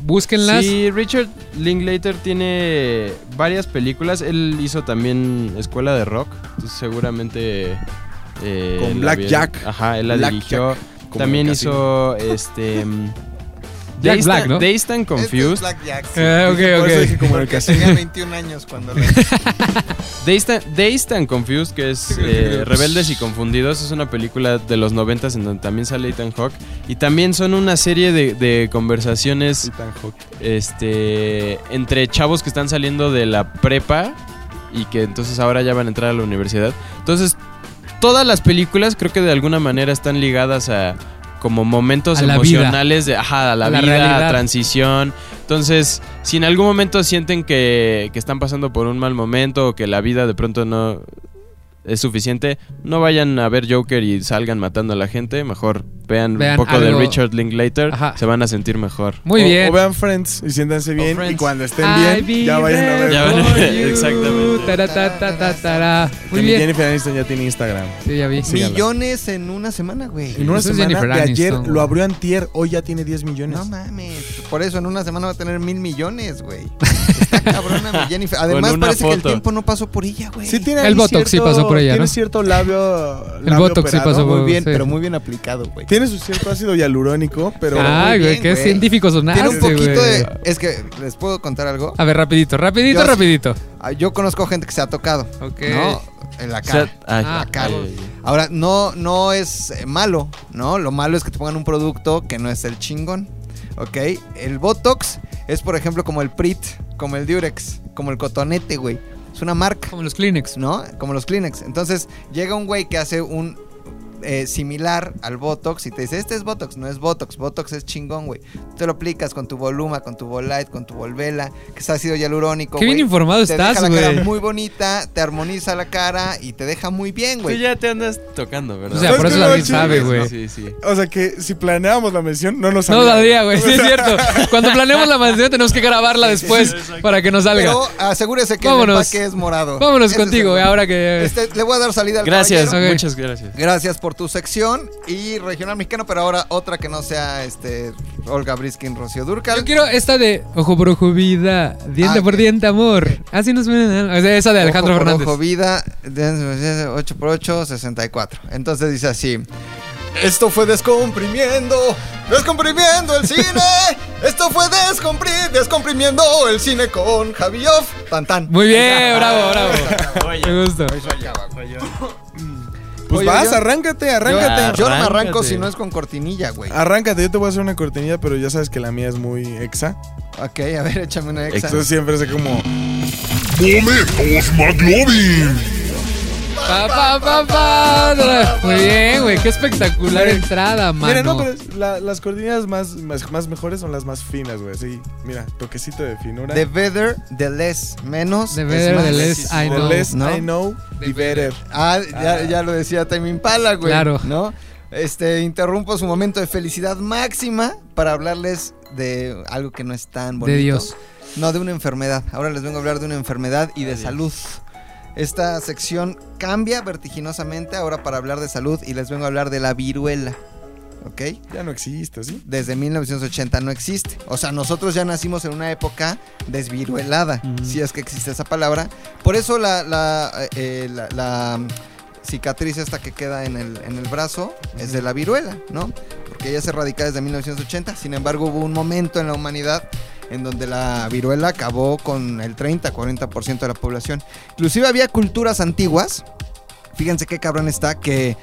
búsquenlas. Sí, Richard Linklater tiene varias películas. Él hizo también Escuela de Rock. Entonces seguramente... eh, Con la Black. Jack. Ajá, él la Black dirigió. Jack, También hizo este... Jack Black, ¿no? Dazed and Este es Confused. Black Jack. sí. Eh, ok, Por eso dije como el casino. tenía 21 años cuando lo Dazed and, Dazed and Confused, que es eh, Rebeldes y Confundidos, es una película de los noventas en donde también sale Ethan Hawke. Y también son una serie de, de conversaciones Ethan Hawke. este, entre chavos que están saliendo de la prepa y que entonces ahora ya van a entrar a la universidad. Entonces, todas las películas creo que de alguna manera están ligadas a como momentos la vida. emocionales de ajá, a la, A la vida, realidad. a transición. Entonces, si en algún momento sienten que, que están pasando por un mal momento o que la vida de pronto no es suficiente, no vayan a ver Joker y salgan matando a la gente, mejor vean, Vean un poco de algo- Richard Linklater, Ajá. se van a sentir mejor. Muy o, bien. O vean Friends y siéntanse bien. Y Friends. cuando estén I'll bien, be ya vayan a there ver. Ya van for you. exactamente. Tara, ta, ta, ta, tara. Muy bien. Jennifer Aniston ya tiene Instagram. Sí, ya vi. Sí. síganla. Millones en una semana, güey. En una Eso es semana Jennifer de ayer Aniston, lo güey. abrió antier, hoy ya tiene 10 millones. No mames. Por eso en una semana va a tener mil millones, güey. Está cabrona mi Jennifer. Además una parece que el foto. tiempo no pasó por ella, güey. Sí tiene El ahí Botox sí cierto- pasó por ella, Tiene ¿no? cierto labio, El labio Botox sí operado. pasó por- muy bien, sí. pero muy bien aplicado, güey. Tiene su cierto ácido hialurónico, pero... Ay, muy güey, qué científico sonaste, Tiene un poquito güey. de. Es que, ¿les puedo contar algo? A ver, rapidito, rapidito, Yo rapidito. Ah, Yo conozco gente que se ha tocado. Ok. ¿No? En la O sea, cara. ay, Ah, ay, cara. ay, ay. Ahora, no, no es eh, malo, ¿no? Lo malo es que te pongan un producto que no es el chingón. ¿Ok? El Botox es, por ejemplo, como el Prit, como el Durex, como el Cotonete, güey. Es una marca. Como los Kleenex. ¿no? Como los Kleenex. Entonces, llega un güey que hace un eh, similar al Botox y te dice, este es Botox, no es Botox, Botox es chingón, güey. Te lo aplicas con tu Voluma, con tu Volite, con tu Volvela, que es ácido hialurónico, Qué bien güey. informado Te estás, deja la cara güey. muy bonita, te armoniza la cara y te deja muy bien, Tú güey. ya te andas tocando, ¿verdad? O sea, por Es eso chingues, sabe, güey. Sí, sí. O sea que si planeábamos la mención, no nos No salía. daría, güey, sí es cierto. Cuando planeemos la mansión tenemos que grabarla después para que nos salga. Pero asegúrese que Vámonos. el empaque es morado. Vámonos Ese es contigo, el- güey, ahora que... Este, le voy a dar salida al Gracias, caballero. Ok. muchas gracias. Gracias por tu sección y regional mexicano, pero ahora otra que no sea este Olga Briskin, Rocío Durcal. Yo quiero esta de ojo por ojo vida, diente Ah, por diente amor. Así nos ven. O sea, esa de Alejandro Ojo por Fernández. Ojo vida, 8 por 8 64. Entonces dice así. Esto fue descomprimiendo, descomprimiendo el cine. Esto fue descompri descomprimiendo el cine con Javioff. Tan tan. Muy bien, bravo, bravo. Me gusta. Pues Oye, vas, yo- arráncate, Yo, arráncate. yo no me arranco si no es con cortinilla, güey. Arráncate, yo te voy a hacer una cortinilla, pero ya sabes que la mía es muy exa. Ok, a ver, échame una exa. Entonces siempre es como... ¡Momentos McLovin! Pa, pa, pa, pa. Muy bien, güey. Qué espectacular entrada, mano. Mira, no, pero es- la- las cortinillas más, más, más mejores son las más finas, güey. Sí, mira, toquecito de finura. The better, the less. Menos. The better, the less I The know. less ¿no? I know, the better. Ah, ya, ya lo decía Time Impala, güey. Claro. ¿No? Este, interrumpo su momento de felicidad máxima para hablarles de algo que no es tan bonito. De Dios. No, de una enfermedad. Ahora les vengo a hablar de una enfermedad y de salud. Esta sección cambia vertiginosamente ahora para hablar de salud y les vengo a hablar de la viruela. ¿Ok? Ya no existe, ¿sí? Desde 1980 no existe. O sea, nosotros ya nacimos en una época desviruelada, si es que existe esa palabra. Por eso la, la, eh, la- la, mm, cicatriz esta que queda en el, en el brazo es de la viruela, ¿no? Porque ella se erradica desde 1980. Sin embargo, hubo un momento en la humanidad en donde la viruela acabó con el 30-40% de la población. Inclusive había culturas antiguas, fíjense qué cabrón está, que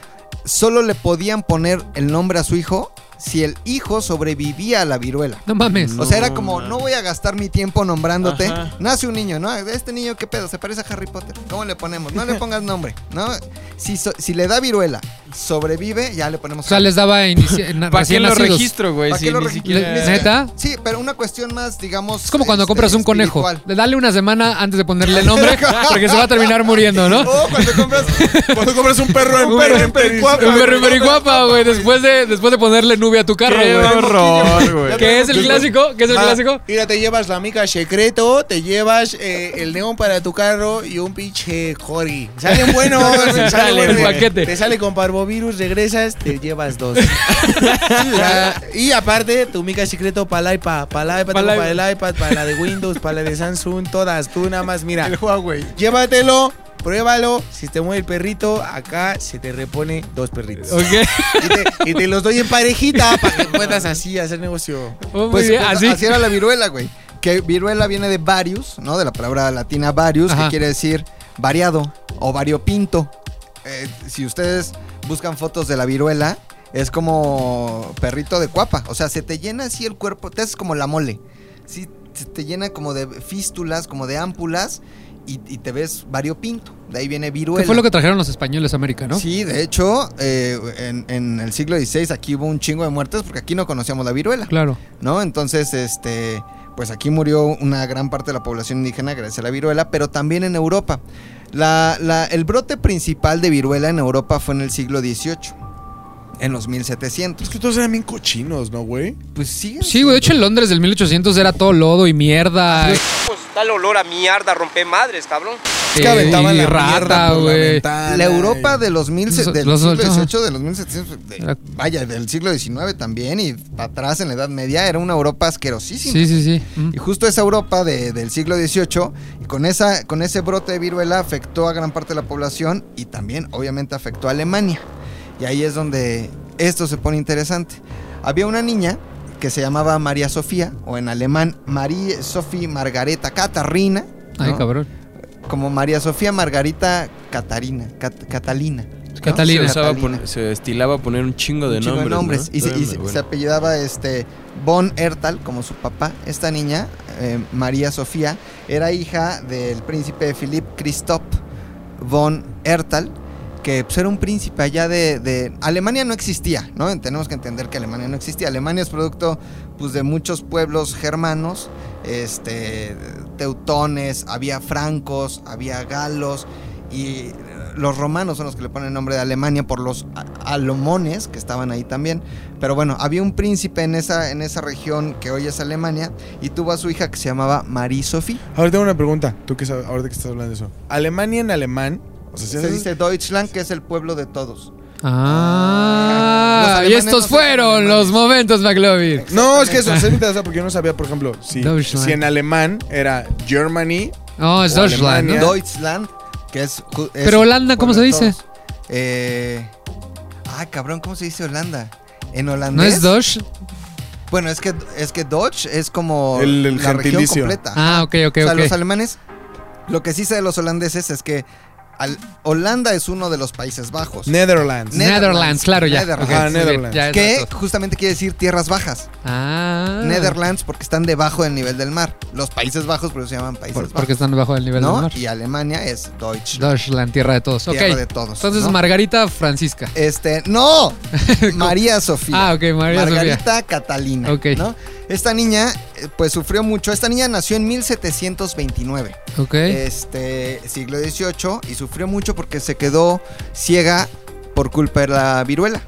solo le podían poner el nombre a su hijo si el hijo sobrevivía a la viruela. No mames. O sea, era como, man. no voy a gastar mi tiempo nombrándote. Ajá. Nace un niño, ¿no? Este niño, ¿qué pedo? Se parece a Harry Potter. ¿Cómo le ponemos? No le pongas nombre, ¿no? Si, so- si le da viruela, sobrevive, ya le ponemos O sea, les daba ¿Para qué lo nacidos. registro, güey? ¿Para Si qué lo ni registro? siquiera... ¿Neta? Sí, pero una cuestión más, digamos. Es como cuando este, compras un conejo. dale una semana antes de ponerle nombre porque se va a terminar muriendo, ¿no? Oh, cuando compras Cuando compras un perro en Un perro en Pericuapa, Un perro en Pericuapa, güey, después de, después de ponerle nube a tu carro, ¡Qué güey. horror, güey! ¿Qué es el clásico? ¿Qué es el Ah, clásico? Mira, te llevas la mica secreto, te llevas eh, el neón para tu carro y un pinche Jorgi. Salen buenos, Sale sale el bueno. paquete. Te sale con parvovirus, regresas, te llevas dos. Y aparte, tu mica secreto para el iPad, para el iPad, Pa'l para el iPad, para la de Windows, para la de Samsung, todas. Tú nada más, mira, el Huawei. llévatelo, pruébalo. Si te mueve el perrito, acá se te repone dos perritos. Ok. Y te, y te los doy en parejita para que puedas así hacer negocio. Oh, Pues, bien, pues, así. así era la viruela, güey. Que viruela viene de varius, ¿no? De la palabra latina varius, Ajá. que quiere decir variado o variopinto. Eh, si ustedes buscan fotos de la viruela, es como perrito de cuapa. O sea, se te llena así el cuerpo, te haces como la mole. Sí, se te llena como de fístulas, como de ámpulas, y, y te ves variopinto. De ahí viene viruela. ¿Qué fue lo que trajeron los españoles a América, no? Sí, de hecho, eh, en, en el siglo XVI aquí hubo un chingo de muertes porque aquí no conocíamos la viruela. Claro. ¿no? Entonces, este, pues aquí murió una gran parte de la población indígena gracias a la viruela, pero también en Europa. La, la- el brote principal de viruela en Europa fue en el siglo XVIII, en los 1700. Es que todos eran bien cochinos, ¿no, güey? Pues sí. Sí, güey. De hecho, en Londres del 1800 era todo lodo y mierda. Pues da el olor a mierda, rompe madres, cabrón. Es que aventaban la rata, la güey. La Europa de los, mil, Los- del los- siglo. XVIII, de los 1700, de- Era- vaya, del siglo XIX también y para atrás en la Edad Media, era una Europa asquerosísima. Sí, sí, sí. Mm. Y justo esa Europa de- del siglo XVIII, y con, esa, con ese brote de viruela afectó a gran parte de la población y también obviamente afectó a Alemania. Y ahí es donde esto se pone interesante. Había una niña que se llamaba María Sofía, o en alemán Marie Sophie Margareta Catarina. Ay, cabrón. Como María Sofía Margarita Catarina, Cat- Catalina. ¿no? Catalina. Se, Catalina. se estilaba poner un chingo de Un chingo nombres. ¿no? Y, se, y se- Bueno. se apellidaba este Von Ertal, como su papá. Esta niña, eh, María Sofía, era hija del príncipe Philipp Christoph von Ertal, que pues, era un príncipe allá de, Alemania no existía, ¿no? Tenemos que entender que Alemania no existía. Alemania es producto pues, de muchos pueblos germanos, este, teutones, había francos, había galos y los romanos son los que le ponen el nombre de Alemania por los alomones que estaban ahí también. Pero bueno, había un príncipe en esa, en esa región que hoy es Alemania y tuvo a su hija que se llamaba Marie Sophie. Ahora tengo una pregunta. Tú que ahorita que estás hablando de eso. Alemania en alemán. O sea, Se dice Deutschland, que es el pueblo de todos. Los Ah, y estos no fueron los momentos, McLovin. No, es que eso se me interesa porque yo no sabía, por ejemplo, si, si en alemán era Germany. No, es Deutschland, Alemania. ¿no? Deutschland, que es. Pero Holanda, ¿cómo se dice? todos. Eh, ah, cabrón, ¿cómo se dice Holanda? En holandés. ¿No es Deutsch? Bueno, es que, es que Deutsch es como El- el la región completa. Ah, ok, ok, o sea, ok. los alemanes, lo que sí sé de los holandeses es que al- Holanda es uno de los Países Bajos. Netherlands. Ne- Netherlands, claro, ya. Netherlands. Ok, Ajá, muy bien, Netherlands. ya es que justamente quiere decir tierras bajas. Ah. Netherlands porque están debajo del nivel del mar. Los Países Bajos por eso se llaman Países Por- Bajos. porque están debajo del nivel ¿no? del mar. Y Alemania es Deutschland. Deutschland, tierra de todos. Ok. Tierra de todos. Entonces, ¿no? Margarita Francisca. Este, no, María Sofía. Ah, ok, María Sofía. Margarita Catalina. Ok. ¿no? Esta niña, eh, pues sufrió mucho. Esta niña nació en 1729, Ok. este siglo XVIII, y sufrió mucho porque se quedó ciega por culpa de la viruela.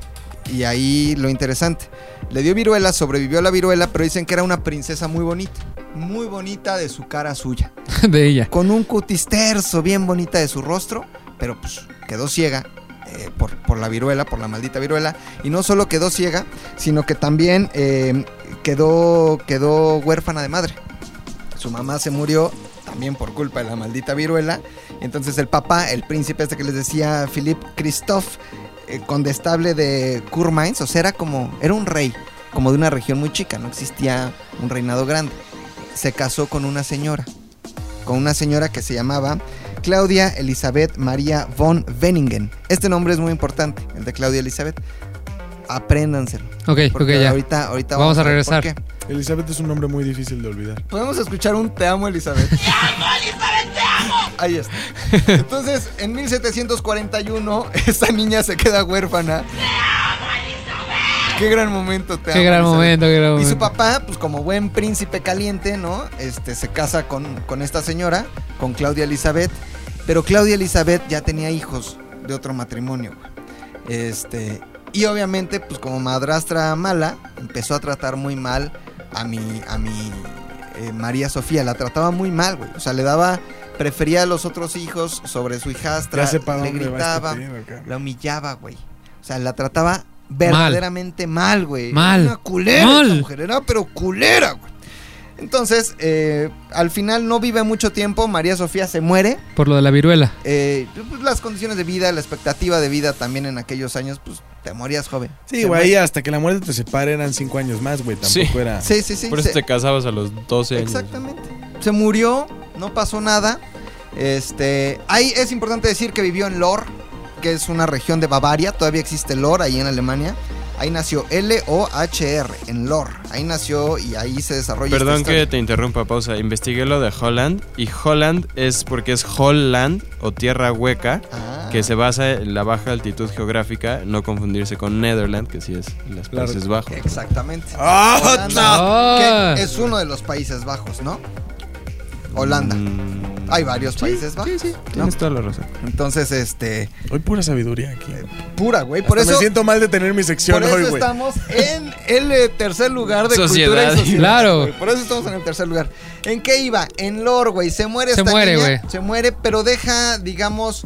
Y ahí lo interesante. Le dio viruela, sobrevivió a la viruela, pero dicen que era una princesa muy bonita. Muy bonita de su cara suya. de ella. Con un cutis terso, bien bonita de su rostro, pero pues quedó ciega eh, por, la viruela, por la maldita viruela. Y no solo quedó ciega, sino que también eh, quedó, quedó huérfana de madre. Su mamá se murió también por culpa de la maldita viruela. Entonces el papá, el príncipe este que les decía, Philip Christoph, eh, condestable de Kurmainz, o sea, era como, era un rey, como de una región muy chica, no existía un reinado grande. Se casó con una señora, con una señora que se llamaba Claudia Elizabeth María von Wenningen. Este nombre es muy importante, el de Claudia Elizabeth. Apréndanselo. Ok, ok, ya. ahorita, ahorita Vamos a ver por regresar. qué. Elizabeth es un nombre muy difícil de olvidar. Podemos escuchar un Te amo, Elizabeth. ¡Te amo, Elizabeth, te amo! Ahí está. Entonces, en 1741, esta niña se queda huérfana. ¡Te amo, Elizabeth! Qué gran momento, te Qué amo, gran Elizabeth. momento, qué gran Y momento. su papá, pues como buen príncipe caliente, ¿no? Este se casa con, con esta señora, con Claudia Elizabeth. Pero Claudia Elizabeth ya tenía hijos de otro matrimonio. güey. Este. Y obviamente, pues como madrastra mala, empezó a tratar muy mal a mi. a mi eh, María Sofía. La trataba muy mal, güey. O sea, le daba. Prefería a los otros hijos sobre su hijastra. Le gritaba. este cabrón. La humillaba, güey. O sea, la trataba verdaderamente mal, güey. Mal. Era Una culera Mal. esta mujer, era pero culera, güey. Entonces, eh, al final no vive mucho tiempo, María Sofía se muere. Por lo de la viruela. eh, pues, las condiciones de vida, la expectativa de vida también en aquellos años, pues te morías joven. Sí, güey, hasta que la muerte te separe eran cinco años más, güey. Tampoco Sí. era. Sí, sí, sí. Por eso se- te casabas a los 12 años. Exactamente. Se murió, no pasó nada. Este, ahí es importante decir que vivió en Lor, que es una región de Bavaria, todavía existe Lor ahí en Alemania. Ahí nació L-O-H-R, en Lor. Ahí nació y ahí se desarrolla. Perdón que te interrumpa, pausa. Investigué lo de Holland y Holland es porque es Holland o tierra hueca Ah. que se basa en la baja altitud geográfica, no confundirse con Netherland, que sí es en los Claro. Países Bajos. Exactamente. ¡Ah, Holanda, no! que es uno de los Países Bajos, ¿no? Holanda. Mm, Hay varios Países Bajos. Sí, sí, ¿no? tienes toda la razón. Entonces, este, Hoy pura sabiduría aquí. pura, güey. Por Hasta eso, me siento mal de tener mi sección por eso hoy, güey. estamos en el eh, tercer lugar de Sociedad. cultura y sociedad. Claro. Por eso estamos en el tercer lugar. ¿En qué iba? En lore, güey. Se muere Se esta muere, niña, güey. Se muere, pero deja, digamos,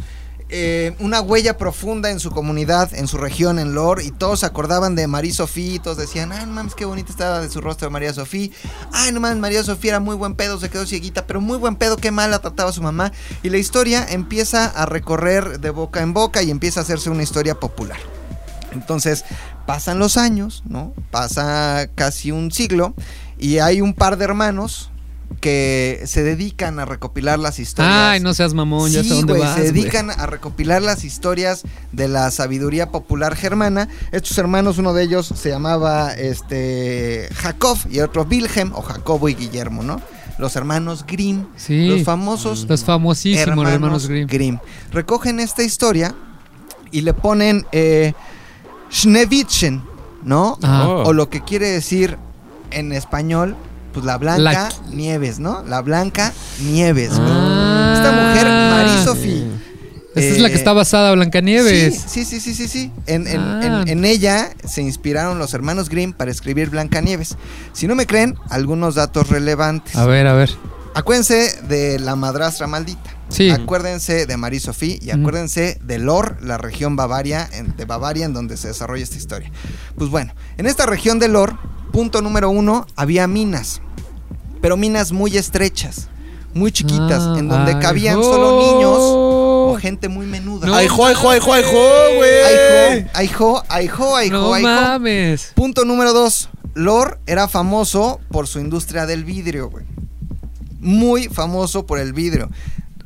eh, una huella profunda en su comunidad, en su región, en lore. Y todos se acordaban de María Sofía. y Todos decían, ay, no mames, qué bonita estaba de su rostro María Sofía. Ay, no mames, María Sofía era muy buen pedo, se quedó cieguita, pero muy buen pedo, qué mal la trataba su mamá. Y la historia empieza a recorrer de boca en boca y empieza a hacerse una historia popular. Entonces, pasan los años, ¿no? Pasa casi un siglo y hay un par de hermanos que se dedican a recopilar las historias. Ay, no seas mamón, ya Sí, sé dónde vas. se dedican a recopilar las historias de la sabiduría popular germana. Estos hermanos, uno de ellos se llamaba este Jacob y otro Wilhelm o Jacobo y Guillermo, ¿no? Los hermanos Grimm, Sí. los famosos Los famosísimos hermanos, Grimm. Recogen esta historia y le ponen eh, Schneewittchen, ¿no? Ah. Oh. O lo que quiere decir en español, pues la Blanca La- Nieves, ¿no? La Blanca Nieves. Ah. Esta mujer, Marie Sophie. Esta es la que eh, está basada Blancanieves. Sí, sí, sí, sí, sí, sí. En, en- Ah. en- en ella se inspiraron los hermanos Grimm para escribir Blancanieves. Si no me creen, algunos datos relevantes. A ver, a ver. Acuérdense de la madrastra maldita. Sí. Acuérdense de Marie Sophie y acuérdense de Lor, la región Bavaria, de Bavaria en donde se desarrolla esta historia. Pues bueno, en esta región de Lor, punto número uno, había minas, pero minas muy estrechas, muy chiquitas, Ah, en donde ay, cabían solo niños o gente muy menuda. No ¡Ay, jo, ay, jo, ay, jo, ay, jo, güey! Ay, jo, ay, jo, ay, jo, ay, No mames. Punto número dos. Lor era famoso por su industria del vidrio, güey. Muy famoso por el vidrio.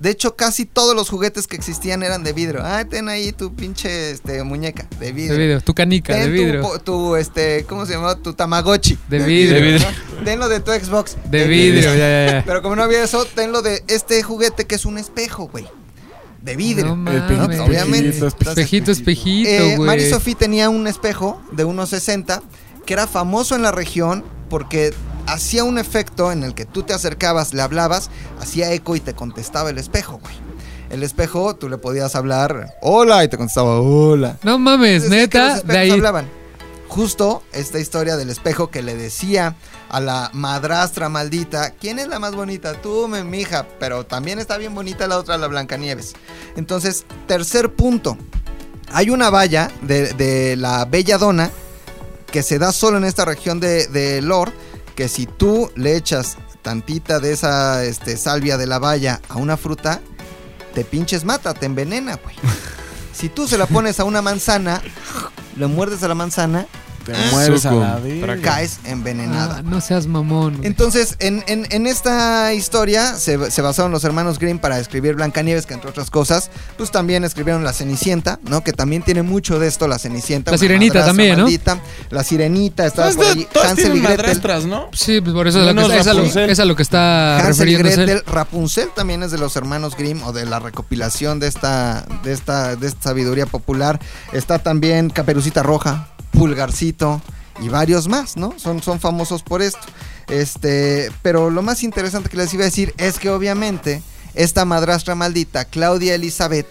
De hecho, casi todos los juguetes que existían eran de vidrio. Ah, ten ahí tu pinche este, muñeca de vidrio. De vidrio. Tu canica de Ten tu vidrio. po- Tu, este, ¿cómo se llama? Tu Tamagotchi. De vidrio. De vidrio. ¿no? Tenlo de tu Xbox. De vidrio, ya, ya, ya. Pero como no había eso, tenlo de este juguete que es un espejo, güey. De vidrio. No mames. Obviamente. Espejito, espejito, Eh, güey. Mari Sofía tenía un espejo de 1.60 que era famoso en la región porque hacía un efecto en el que tú te acercabas, le hablabas, hacía eco y te contestaba el espejo, güey. El espejo, tú le podías hablar, hola, y te contestaba, hola. No mames, Es decir, que los neta, de ahí. hablaban. Justo esta historia del espejo que le decía a la madrastra maldita, ¿quién es la más bonita? Tú, mi mija, pero también está bien bonita la otra, la Blancanieves. Entonces, tercer punto. Hay una valla de, de la Bella Dona que se da solo en esta región de, de Lord, que si tú le echas tantita de esa este, salvia de la valla a una fruta, te pinches mata, te envenena, güey. Si tú se la pones a una manzana, le muerdes a la manzana, Te mueres a la. Traca. caes envenenada. Ah, no seas mamón. güey. Entonces, en, en- en esta historia se, se basaron los hermanos Grimm para escribir Blancanieves, que entre otras cosas, pues también escribieron La Cenicienta, ¿no? Que también tiene mucho de esto, La Cenicienta. La Sirenita también, ¿no? La Sirenita, estaba Todas, por allí. todas Hansel y Gretel. ¿no? Sí, pues por eso es, lo Menos que, es, a lo, Rapunzel. es a lo que está Hansel y. Gretel, Rapunzel también es de los hermanos Grimm o de la recopilación de esta, de esta, de esta sabiduría popular. Está también Caperucita Roja, Pulgarcito y varios más, ¿no? Son, son famosos por esto. Este, pero lo más interesante que les iba a decir es que obviamente esta madrastra maldita, Claudia Elizabeth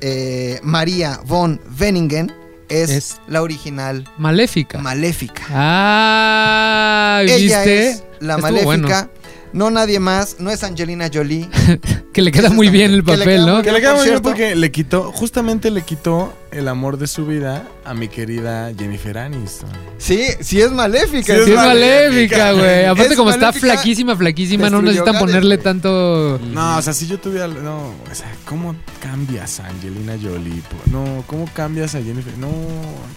eh, María von Wenningen, es, Es- la original Maléfica. maléfica. ah, Ella ¿viste? es la Estuvo maléfica. bueno. No nadie más, no es Angelina Jolie. Que le queda muy bien el que le papel, queda ¿no? muy Que le queda muy bien porque le quitó, justamente le quitó el amor de su vida a mi querida Jennifer Aniston. Sí, sí es maléfica. Sí Sí, es maléfica, güey. Aparte, Es como está flaquísima, flaquísima, no necesitan ponerle tanto. No, o sea, si yo tuviera. No, o sea, ¿cómo cambias a Angelina Jolie? No, ¿cómo cambias a Jennifer? No.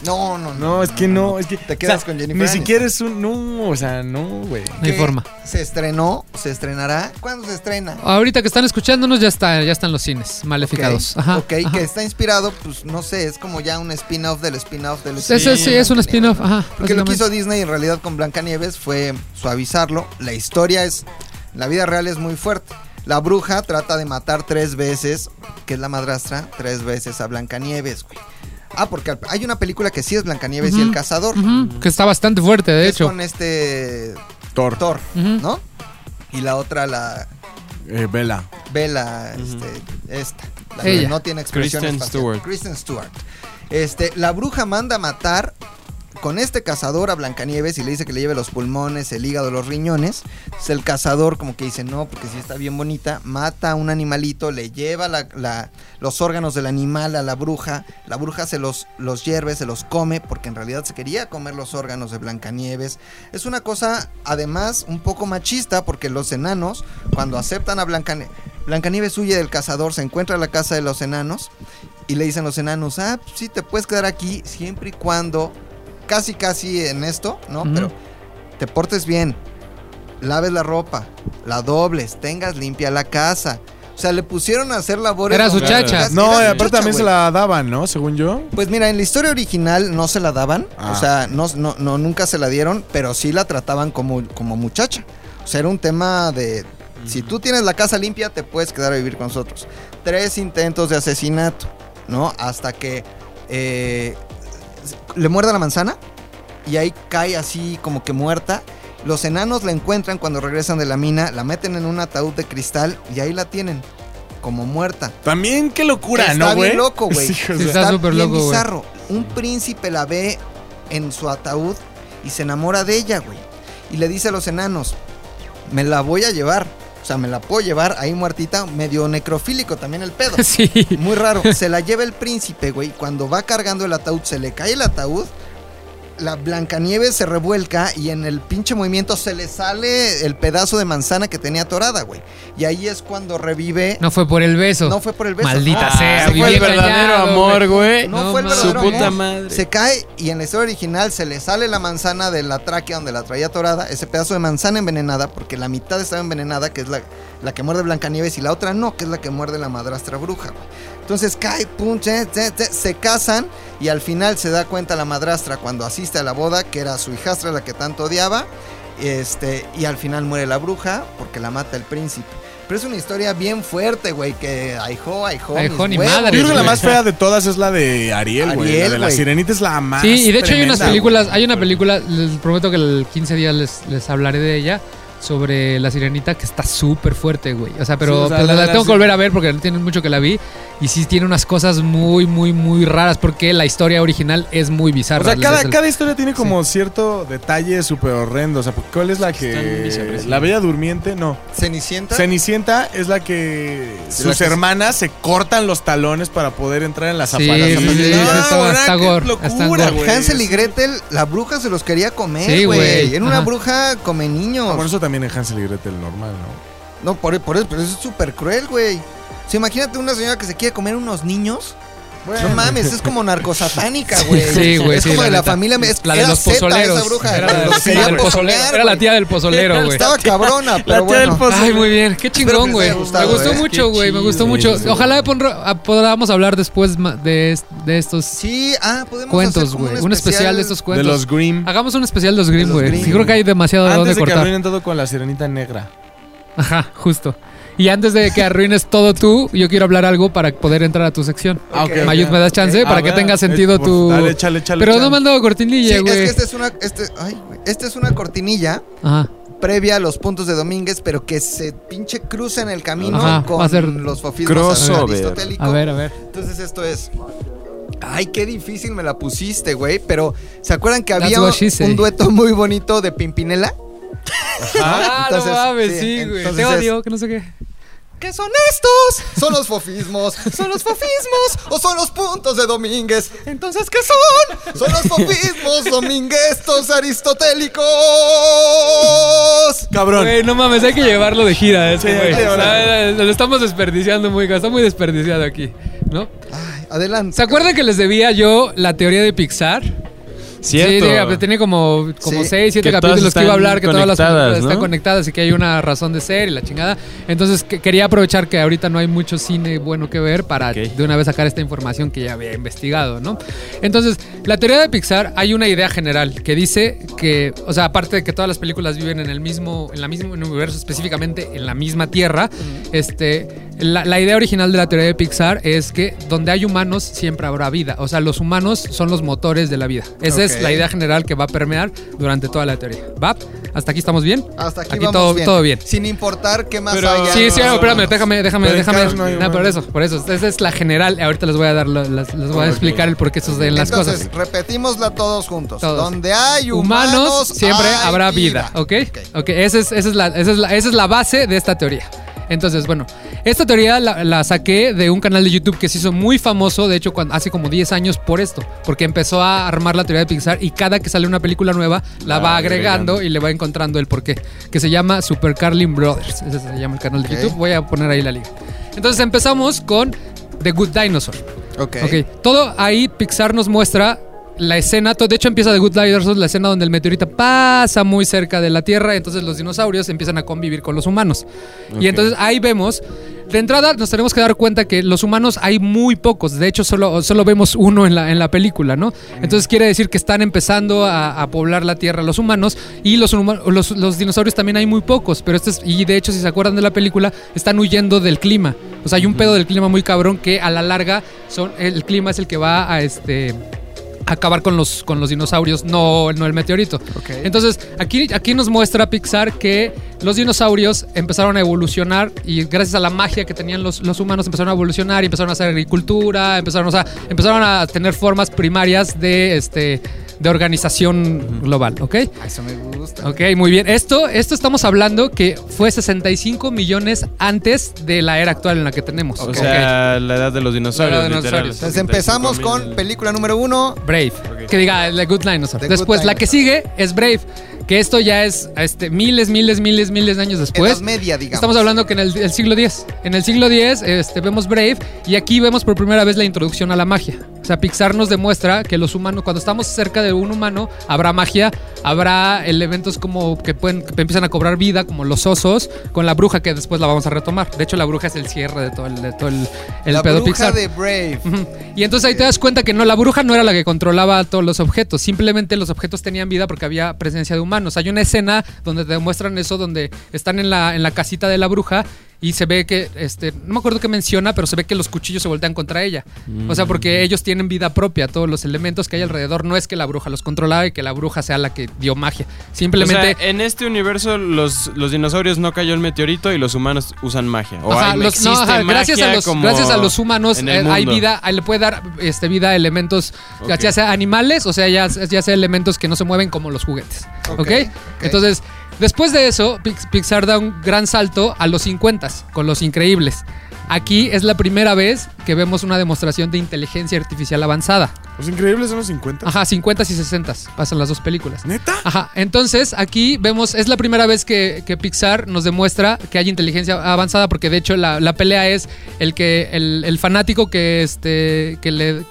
No, no, no. No, es que no, es que. Te quedas o sea, con Jennifer Ni Aniston. siquiera es un. No, o sea, no, güey. No hay forma. Se estrenó, se estrenará. ¿Cuándo se estrena? Ahorita que están escuchándonos, ya está, ya están los cines maleficados. Ok, Ajá. ok, ajá. que está inspirado, pues no sé, es como ya un spin-off del spin-off del Eso sí, spin-off. es un spin-off. Ajá. Porque lo que hizo Disney en realidad con Blancanieves fue suavizarlo. La historia es. La vida real es muy fuerte. La bruja trata de matar tres veces, que es la madrastra, tres veces a Blancanieves, güey. Ah, porque hay una película que sí es Blancanieves y Ujú. el cazador. Que está bastante fuerte, de que es hecho. con este Thor. ¿no? Y la otra, la Eh, Bella. Bella, este, esta, la Ella. que no tiene expresión Kristen. Stewart. Kristen Stewart. Este, la bruja manda a matar con este cazador a Blancanieves y le dice que le lleve los pulmones, el hígado, los riñones. Entonces el cazador como que dice, no, porque si está bien bonita, mata a un animalito, le lleva los órganos del animal a la bruja, la bruja se los, los hierve, se los come, porque en realidad se quería comer los órganos de Blancanieves. Es una cosa, además, un poco machista, porque los enanos, cuando aceptan a Blancanieves, Blancanieves huye del cazador, se encuentra en la casa de los enanos, y le dicen los enanos, ah, pues sí, te puedes quedar aquí siempre y cuando, casi casi en esto, ¿no? Pero te portes bien, laves la ropa, la dobles, tengas limpia la casa. O sea, le pusieron a hacer labores. Era su chacha. No, aparte chacha, también se la daban, ¿no? Según yo. Pues mira, en la historia original no se la daban, Ah. o sea, no, no, no, nunca se la dieron, pero sí la trataban como, como muchacha. O sea, era un tema de, si tú tienes la casa limpia, te puedes quedar a vivir con nosotros. Tres intentos de asesinato, ¿no? Hasta que eh, le muerde la manzana y ahí cae así como que muerta. Los enanos la encuentran cuando regresan de la mina, la meten en un ataúd de cristal y ahí la tienen, como muerta. También qué locura, Está ¿no, bien güey? loco, güey. Sí, o Sí, sea, está Está súper bien loco, güey. bizarro. Un príncipe la ve en su ataúd y se enamora de ella, güey. Y le dice a los enanos, me la voy a llevar. O sea, me la puedo llevar ahí muertita, medio necrofílico también el pedo. Sí. Muy raro. Se la lleva el príncipe, güey. Cuando va cargando el ataúd, se le cae el ataúd. La Blancanieves se revuelca y en el pinche movimiento se le sale el pedazo de manzana que tenía atorada, güey. Y ahí es cuando revive. No fue por el beso. No fue por el beso. Maldita Ah, sea, ese fue el verdadero amor, güey. No, No fue el verdadero Su puta amor. madre. Se cae y en la historia original se le sale la manzana de la tráquea donde la traía atorada, ese pedazo de manzana envenenada, porque la mitad estaba envenenada, que es la, la que muerde Blancanieves, y la otra no, que es la que muerde la madrastra bruja. güey. Entonces cae, pum, che, che, che, se casan y al final se da cuenta la madrastra cuando asiste a la boda que era su hijastra la que tanto odiaba. Este, y al final muere la bruja porque la mata el príncipe. Pero es una historia bien fuerte, güey, que ahijó. Ahijó, mis ni madre, Yo creo que la más fea de todas es la de Ariel, güey. La de la güey. sirenita es la más. Sí, y de hecho hay unas tremenda, películas, güey. hay una película, les prometo que el 15 días les, les hablaré de ella, sobre la sirenita que está súper fuerte, güey. O sea, pero, Sí, o sea, pero la- la, la- tengo que volver a ver porque no tiene mucho que la vi. Y sí tiene unas cosas muy, muy, muy raras porque la historia original es muy bizarra. O sea, cada, el- cada historia tiene como cierto detalle súper horrendo. O sea, ¿cuál es la que. La Bella Durmiente? No. Cenicienta. Cenicienta es la que sus la que- hermanas se cortan los talones para poder entrar en la Sí, zapata. sí, sí, sí, está- locura, güey. Hansel y Gretel, la bruja se los quería comer, Sí, güey. Era una Ajá. bruja come niños. Ah, bueno, eso también en Hansel y Gretel normal, ¿no? No, por, por eso, pero eso es súper cruel, güey. O imagínate una señora que se quiere comer unos niños. No mames, es como narcosatánica, güey. Sí, güey, Es sí, como la de la neta. familia. Es, La de los Zeta, pozoleros. esa bruja. Era la, Lo del- que quería del pozolero. Era la tía del pozolero, güey. Estaba cabrona, pero tía del bueno. pozolero. Ay, muy bien. Qué que chingón, les güey. Me gustó ¿eh? mucho, güey. Me gustó mucho. Ojalá ponro- a- podamos hablar después de, de estos Sí, ah, podemos cuentos, güey. Un especial de estos De cuentos. los Grimm. Hagamos un especial de los Grimm, los güey. Sí, creo que hay demasiado de Antes dónde de que cortar. arruinen todo con la sirenita negra. Ajá, justo. Y antes de que arruines todo tú, yo quiero hablar algo para poder entrar a tu sección. Ah, Mayud. ¿me das chance? Para A que ver, tenga sentido tu... Dale, échale, échale. Pero no échale. me han dado Sí, cortinilla, es güey. que esta es una, este, ay, güey, esta es una cortinilla Ajá. previa a los puntos de Domínguez, pero que se pinche cruza en el camino Ajá, con va a ser los crossover. aristotélicos. A ver, a ver. Entonces esto es. Ay, qué difícil me la pusiste, güey. Pero ¿se acuerdan que había un dueto muy bonito de Pimpinela? Ah, Entonces, no mames, sí, sí, güey. Te es- odio, que no sé qué. ¿Qué son estos? Son los fofismos. ¿Son los fofismos o son los puntos de Domínguez? Entonces, ¿qué son? Son los fofismos dominguestos aristotélicos. Cabrón. Güey, no mames, hay que llevarlo de gira, este, güey. Está- Lo estamos desperdiciando muy, está muy desperdiciado aquí, ¿no? Ay, adelante. ¿Se acuerdan que les debía yo la teoría de Pixar? Cierto. Sí, diga, tenía como, como Sí. seis, siete Que capítulos que iba a hablar, que todas las conectadas, películas están conectadas y que hay una razón de ser y la chingada. Entonces que- quería aprovechar que ahorita no hay mucho cine bueno que ver para de una vez sacar esta información que ya había investigado, ¿no? Entonces, la teoría de Pixar hay una idea general que dice que, o sea, aparte de que todas las películas viven en el mismo, en la mismo universo, específicamente en la misma tierra, este, la, la idea original de la teoría de Pixar es que donde hay humanos siempre habrá vida. O sea, los humanos son los motores de la vida. Esa es Ok. la idea general que va a permear durante toda la teoría. ¿Va? ¿Hasta aquí estamos bien? Hasta aquí, Aquí vamos todo- bien. todo bien. Sin importar qué más Pero- haya. Sí, sí, no, espérame, déjame, déjame, Pero déjame. No hay No, por eso, por eso. Esa es la general. Ahorita les voy a dar, las- les voy a explicar el por qué suceden las Entonces, cosas. repetimosla todos juntos. Todos. Donde hay humanos, Humanos, siempre hay habrá vida, ¿ok? Ok, esa es, esa, es la, esa, es la, esa es la base de esta teoría. Entonces, bueno, esta teoría la, la saqué de un canal de YouTube que se hizo muy famoso, de hecho, cuando, hace como 10 años por esto, porque empezó a armar la teoría de Pixar y cada que sale una película nueva la Va va agregando, agregando. y le va encontrando el porqué, que se llama Super Carlin Brothers, ese se llama el canal de. YouTube, voy a poner ahí la liga. Entonces empezamos con The Good Dinosaur. Ok. Ok, todo ahí Pixar nos muestra la escena, de hecho empieza The Good Dinosaur, la escena donde el meteorito pasa muy cerca de la Tierra, entonces los dinosaurios empiezan a convivir con los humanos. Y entonces ahí vemos, de entrada nos tenemos que dar cuenta que los humanos hay muy pocos, de hecho solo, solo vemos uno en la, en la película, ¿no? Entonces quiere decir que están empezando a, a poblar la Tierra los humanos y los, los dinosaurios también hay muy pocos, pero este es, y de hecho si se acuerdan de la película, están huyendo del clima. O sea, hay un pedo del clima muy cabrón que a la larga son, el clima es el que va a este acabar con los, con los dinosaurios, no, no el meteorito. Ok. Entonces, aquí, aquí nos muestra Pixar que los dinosaurios empezaron a evolucionar y gracias a la magia que tenían los, los humanos empezaron a evolucionar y empezaron a hacer agricultura, empezaron, o sea, empezaron a tener formas primarias de, este, de organización global, ¿ok? Eso me gusta. Ok, muy bien. Esto, esto estamos hablando que fue 65 millones antes de la era actual en la que tenemos. O sea, la edad de los dinosaurios. La edad de los literal. dinosaurios. Entonces empezamos con película número uno. Brave. Que diga The Good Dinosaur. The Good Después, la que sigue es Brave. Que esto ya es este, miles, miles, miles, miles de años después. Media, digamos. Estamos hablando que en el, el siglo X. En el siglo X este, vemos Brave y aquí vemos por primera vez la introducción a la magia. O sea, Pixar nos demuestra que los humanos, cuando estamos cerca de un humano, habrá magia, habrá elementos como que pueden que empiezan a cobrar vida, como los osos, con la bruja que después la vamos a retomar. De hecho, la bruja es el cierre de todo el, de todo el, el la pedo bruja Pixar. de Brave. Y entonces ahí te das cuenta que no, la bruja no era la que controlaba todos los objetos, simplemente los objetos tenían vida porque había presencia de humanos. Hay una escena donde te demuestran eso, donde están en la, en la casita de la bruja y se ve que, este, no me acuerdo qué menciona, pero se ve que los cuchillos se voltean contra ella. O sea, porque ellos tienen vida propia, todos los elementos que hay alrededor. No es que la bruja los controlaba y que la bruja sea la que dio magia. Simplemente... O sea, en este universo los, los dinosaurios no cayó el meteorito y los humanos usan magia. O Ajá, hay- los- no, ajá, gracias, a magia los, como gracias a los humanos eh, hay vida, le puede dar este, vida a elementos, ya- sea animales o sea, ya, ya sea elementos que no se mueven como los juguetes. ¿ok? Ok, ok. Entonces, después de eso, Pix- Pixar da un gran salto a los 50 con los increíbles. aquí es la primera vez que vemos una demostración de inteligencia artificial avanzada. Los increíbles son los 50. Ajá, 50 y 60 pasan las dos películas. ¿Neta? Ajá, entonces aquí vemos, es la primera vez que, que Pixar nos demuestra que hay inteligencia avanzada, porque de hecho la, la pelea es el que el, el fanático que este que le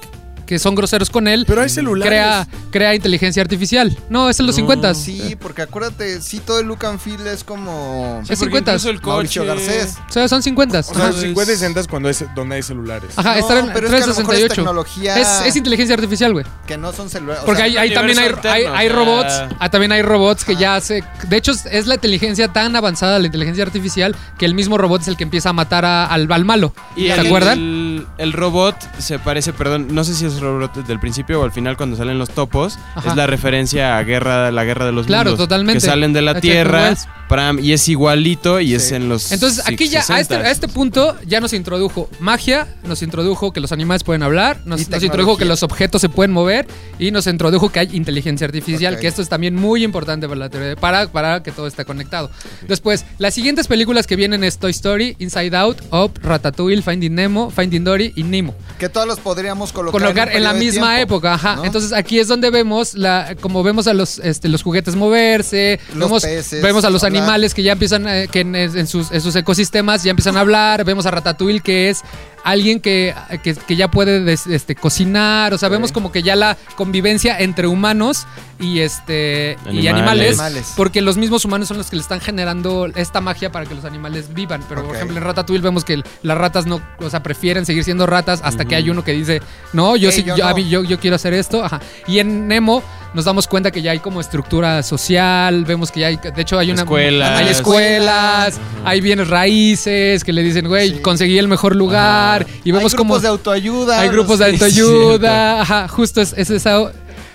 que son groseros con él Pero hay celulares. crea, crea inteligencia artificial. No, es en los No. 50. Sí, porque acuérdate, sí, todo el look and feel es como Es porque 50. incluso el coche- Garcés. O sea, son 50. O sea, Ajá. los 50 y 60 es cuando es, donde hay celulares. Ajá, No, está en pero es que es 368. tecnología Es, es inteligencia artificial, güey. que no son celulares. o Porque sea, hay, también hay, o robots, ah, también hay robots que ya se... De hecho, es- es la inteligencia tan avanzada, la inteligencia artificial, que el mismo robot es el que empieza a matar a- al, al malo. Y ¿Se el, acuerdan? El, el robot se parece, perdón, no sé si es robot desde el principio o al final cuando salen los topos, Ajá. es la referencia a guerra, la guerra de los Claro, mundos. totalmente. Que salen de la Exacto, Tierra y es igualito y es en los Entonces, aquí ya, a este, 60s. a este punto, ya nos introdujo magia, nos introdujo que los animales pueden hablar, nos, introdujo que los objetos se pueden mover y nos introdujo que hay inteligencia artificial, que esto es también muy importante para la teoría, para, para que todo esté conectado. Después, las siguientes películas que vienen es Toy Story, Inside Out, Up, Ratatouille, Finding Nemo, Finding Dory y Nemo. que todos los podríamos colocar, colocar en la misma tiempo, época, ajá. ¿no? Entonces aquí es donde vemos la, como vemos a los, este, los juguetes moverse, Los vemos, peces vemos a los hablar. animales que ya empiezan, eh, que en, en sus, en sus ecosistemas ya empiezan a hablar, vemos a Ratatouille que es alguien que, que, que ya puede des- este, cocinar, o sea, vemos como que ya la convivencia entre humanos y este y Animales. animales, Animales. porque los mismos humanos son los que le están generando esta magia para que los animales vivan, pero por ejemplo en Ratatouille vemos que las ratas no, o sea, prefieren seguir siendo ratas hasta que hay uno que dice, "No, yo sí yo yo, a no". mí- yo, yo quiero hacer esto." Ajá. Y en Nemo nos damos cuenta que ya hay como estructura social, vemos que ya hay de hecho hay una Escuelas. hay escuelas, hay bienes raíces que le dicen, "Güey, Sí. conseguí el mejor lugar." Y vemos hay como grupos de autoayuda. hay grupos de autoayuda, ajá, justo es, es esa.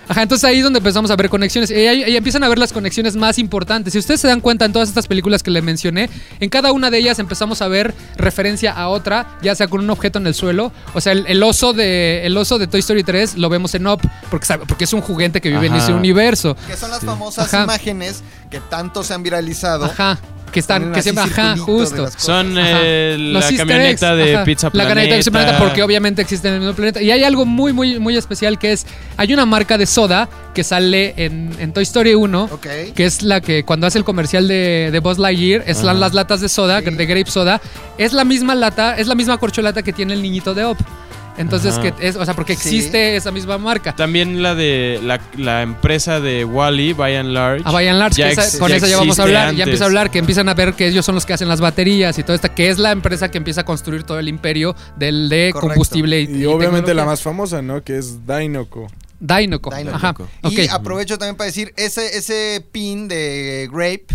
Ajá, entonces ahí es donde empezamos a ver conexiones. Y ahí, ahí empiezan a ver las conexiones más importantes. Si ustedes se dan cuenta en todas estas películas que le mencioné, en cada una de ellas empezamos a ver referencia a otra, ya sea con un objeto en el suelo. O sea, el, el oso de el oso de Toy Story 3 lo vemos en Up, porque, sabe- porque es un juguete que vive en ese universo. Que son las famosas Ajá. imágenes que tanto se han viralizado. Ajá. Que están, que siempre, ajá, justo. Son eh, la camioneta eggs, de ajá. Pizza La Planeta. camioneta de Pizza Planeta porque obviamente existe en el mismo planeta. Y hay algo muy, muy, muy especial que es, hay una marca de soda que sale en, en Toy Story 1, Ok. que es la que cuando hace el comercial de, de Buzz Lightyear, es la- las latas de soda, Sí. de grape soda, es la misma lata, es la misma corcholata que tiene el niñito de Op. Entonces, Ajá. que es, o sea, porque Sí. existe esa misma marca. También la de la, la empresa de Wally, by and large. A By and Large, Ya que esa- ex- con ya esa ya vamos a hablar. antes. Ya empieza a hablar que empiezan a ver que ellos son los que hacen las baterías y todo esta, que es la empresa que empieza a construir todo el imperio del de Correcto. combustible y, Y, y obviamente la más famosa, ¿no? Que es Dinoco. Dinoco. Dinoco. Ajá. Y aprovecho también para decir, ese, ese pin de Grape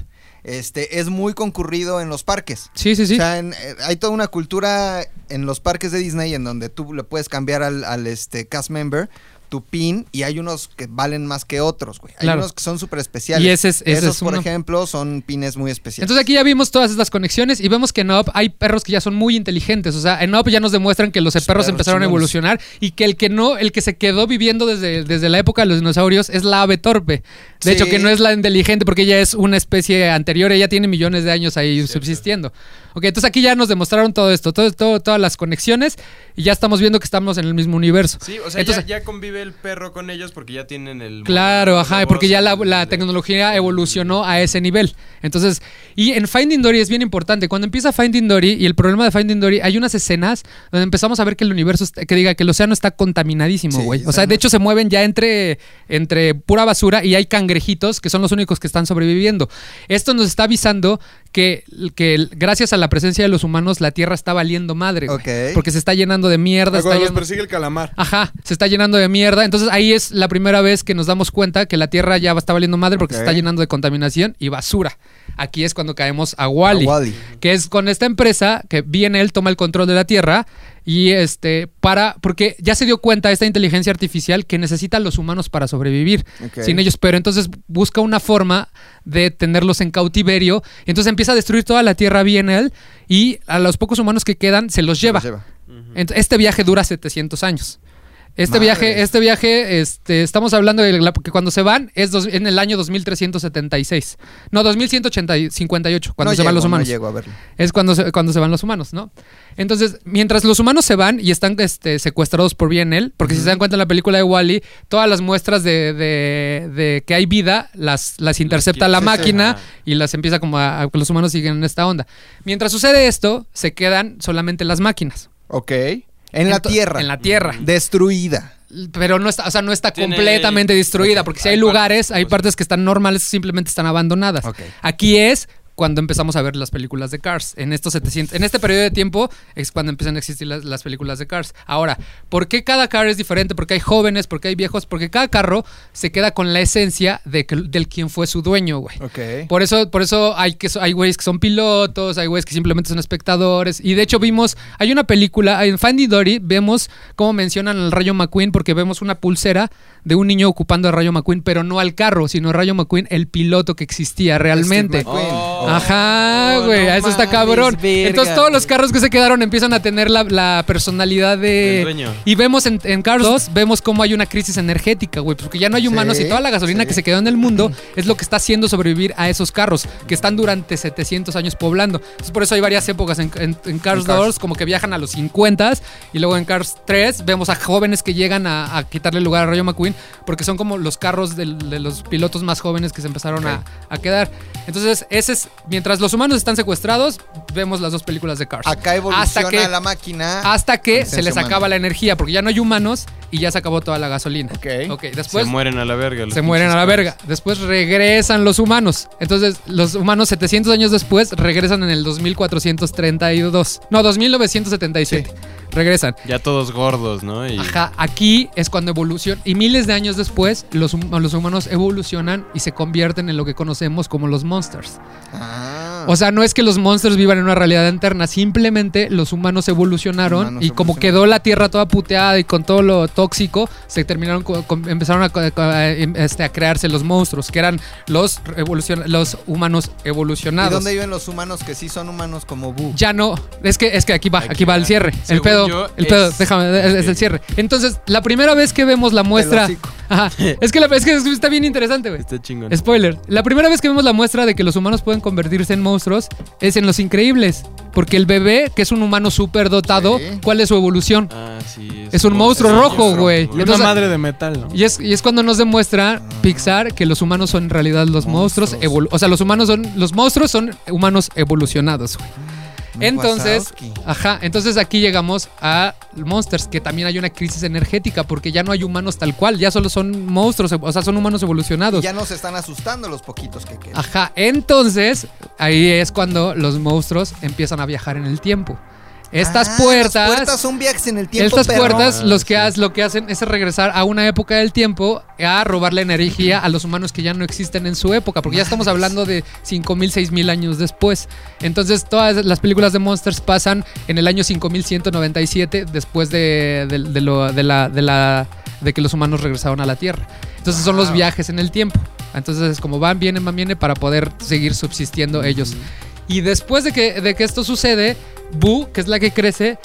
este, es muy concurrido en los parques. Sí, sí, sí. O sea, en- eh, hay toda una cultura en los parques de Disney en donde tú le puedes cambiar al, al, este, cast member tu pin y hay unos que valen más que otros, güey. Hay Claro. unos que son súper especiales. Y ese es- ese Esos, es por uno. ejemplo, son pines muy especiales. Entonces aquí ya vimos todas estas conexiones y vemos que en Up hay perros que ya son muy inteligentes. O sea, en Up ya nos demuestran que los perros, perros empezaron a evolucionar y que el que no, el que se quedó viviendo desde, desde la época de los dinosaurios es la ave torpe. De Sí. hecho, que no es la inteligente porque ella es una especie anterior, ella tiene millones de años ahí subsistiendo. Ok, entonces aquí ya nos demostraron todo esto, todo, todo- todas las conexiones y ya estamos viendo que estamos en el mismo universo. Sí, o sea, Entonces- ya, ya convive el perro con ellos porque ya tienen el... Claro, ajá, porque ya la, tecnología evolucionó a ese nivel. Entonces, y en Finding Dory es bien importante. Cuando empieza Finding Dory y el problema de Finding Dory, hay unas escenas donde empezamos a ver que el universo, está- que diga que el océano está contaminadísimo, güey. o o sea, de hecho se mueven ya entre, entre pura basura y hay cangrejitos que son los únicos que están sobreviviendo. Esto nos está avisando que, que gracias a la presencia de los humanos la Tierra está valiendo madre, güey. Porque se está llenando de mierda. está Cuando los llenando- persigue el calamar. Ajá, se está llenando de mierda. Entonces ahí es la primera vez que nos damos cuenta que la Tierra ya está valiendo madre porque se está llenando de contaminación y basura. Aquí es cuando caemos a Wally, A Wall-E. que es con esta empresa que viene él toma el control de la Tierra y este para porque ya se dio cuenta esta inteligencia artificial que necesita a los humanos para sobrevivir sin ellos, pero entonces busca una forma de tenerlos en cautiverio, y entonces empieza a destruir toda la Tierra bien él y a los pocos humanos que quedan se los lleva. Los lleva. Ent- Este viaje dura 700 años. Este viaje, este viaje, este, estamos hablando de la- que cuando se van es dos- en el año 2376. No, 2158, cuando No se van llego, los humanos. No llego a verlo. es cuando se, cuando se van los humanos, ¿no? Entonces, mientras los humanos se van y están este, secuestrados por BNL, porque si se dan cuenta en la película de Wally, todas las muestras de, de- de que hay vida las, las intercepta la Sí, sí. máquina y las empieza como a, a que los humanos siguen en esta onda. Mientras sucede esto, se quedan solamente las máquinas. Ok. En la tierra. En la tierra. Destruida. Pero no está, o sea, no está Tiene- completamente destruida, porque si hay Hay lugares, partes, hay pues. partes que están normales, simplemente están abandonadas. Ok. Aquí es cuando empezamos a ver las películas de Cars. En estos 700, en este periodo de tiempo es cuando empiezan a existir las, las películas de Cars. Ahora, ¿por qué cada car es diferente? Porque hay jóvenes, porque hay viejos, porque cada carro se queda con la esencia de que- del quien fue su dueño, güey. Ok. Por eso, por eso hay que hay güeyes que son pilotos, hay güeyes que simplemente son espectadores. Y de hecho vimos, hay una película, en Finding Dory, vemos cómo mencionan al Rayo McQueen, porque vemos una pulsera de un niño ocupando al Rayo McQueen, pero no al carro, sino al Rayo McQueen, el piloto que existía realmente. Steve McQueen. Oh. Ajá, Oh, güey, no eso está cabrón. verga, Entonces todos los carros que se quedaron empiezan a tener la, la personalidad de... dueño. Y vemos en, en Cars 2, vemos cómo hay una crisis energética, güey, porque ya no hay humanos Sí, y toda la gasolina sí. que se quedó en el mundo es lo que está haciendo sobrevivir a esos carros que están durante 700 años poblando. Entonces por eso hay varias épocas en, en- en Cars En Cars. 2, como que viajan a los 50 y luego en Cars 3 vemos a jóvenes que llegan a, a quitarle lugar a Rayo McQueen porque son como los carros de los pilotos más jóvenes que se empezaron a, a quedar. Entonces, ese es, mientras los humanos están secuestrados, vemos las dos películas de Cars. Acá evoluciona Hasta que- la máquina. hasta que se les humana. acaba la energía, porque ya no hay humanos y ya se acabó toda la gasolina. Ok. Ok, después se mueren a la verga. los se mueren a la verga. Después regresan los humanos. Entonces, los humanos 700 años después regresan en el 2432. No, 2977. Regresan. cars. Ya todos gordos, ¿no? Y Ajá, aquí es cuando evoluciona. Y miles de años después, los humanos evolucionan y se convierten en lo que conocemos como los monsters. Ah. O sea, no es que los monsters vivan en una realidad interna, simplemente los humanos evolucionaron Humanos y como evolucionaron. quedó la Tierra toda puteada y con todo lo tóxico, se terminaron, empezaron a, co- a- em- este, a crearse los monstruos, que eran los, evolucion- los humanos ¿Y evolucionados. dónde viven los humanos que sí son humanos como Bu? Ya no, es que, es que aquí va, aquí, Aquí va el cierre. el pedo, yo, el pedo, es- déjame, es, es el cierre. Entonces, la primera vez que vemos la muestra. Ajá, es que, la- es que está bien interesante, güey. Está chingón. Spoiler. La primera vez que vemos la muestra de que los humanos pueden convertirse en monstruos es en Los Increíbles. Porque el bebé, que es un humano súper dotado, Sí. ¿cuál es su evolución? Ah, sí. Es un monstruo rojo, güey. Y una madre de metal, ¿no? Y es, y es cuando nos demuestra Pixar que los humanos son en realidad los monstruos. Monstruos. o sea, los humanos son. Los monstruos son humanos evolucionados, güey. Entonces, ajá, entonces aquí llegamos a Monsters, que también hay una crisis energética porque ya no hay humanos tal cual, ya solo son monstruos, o sea, son humanos Y evolucionados. ya nos están asustando los poquitos que quedan. Ajá, entonces ahí es cuando los monstruos empiezan a viajar en el tiempo. Estas Ah, puertas, Las puertas son viajes en el tiempo. estas perro. puertas Ah, los que sí. haz- lo que hacen es regresar a una época del tiempo a robarle energía a los humanos que ya no existen en su época, porque ya estamos hablando de 5000, 6000 años después. Entonces todas las películas de Monsters pasan en el año 5197 después de, de- de lo- de la, de la de que los humanos regresaron a la Tierra. Entonces son los viajes en el tiempo. Entonces es como van, vienen, van, vienen para poder seguir subsistiendo ellos. Y después de que, de que esto sucede, Boo, que es la que crece,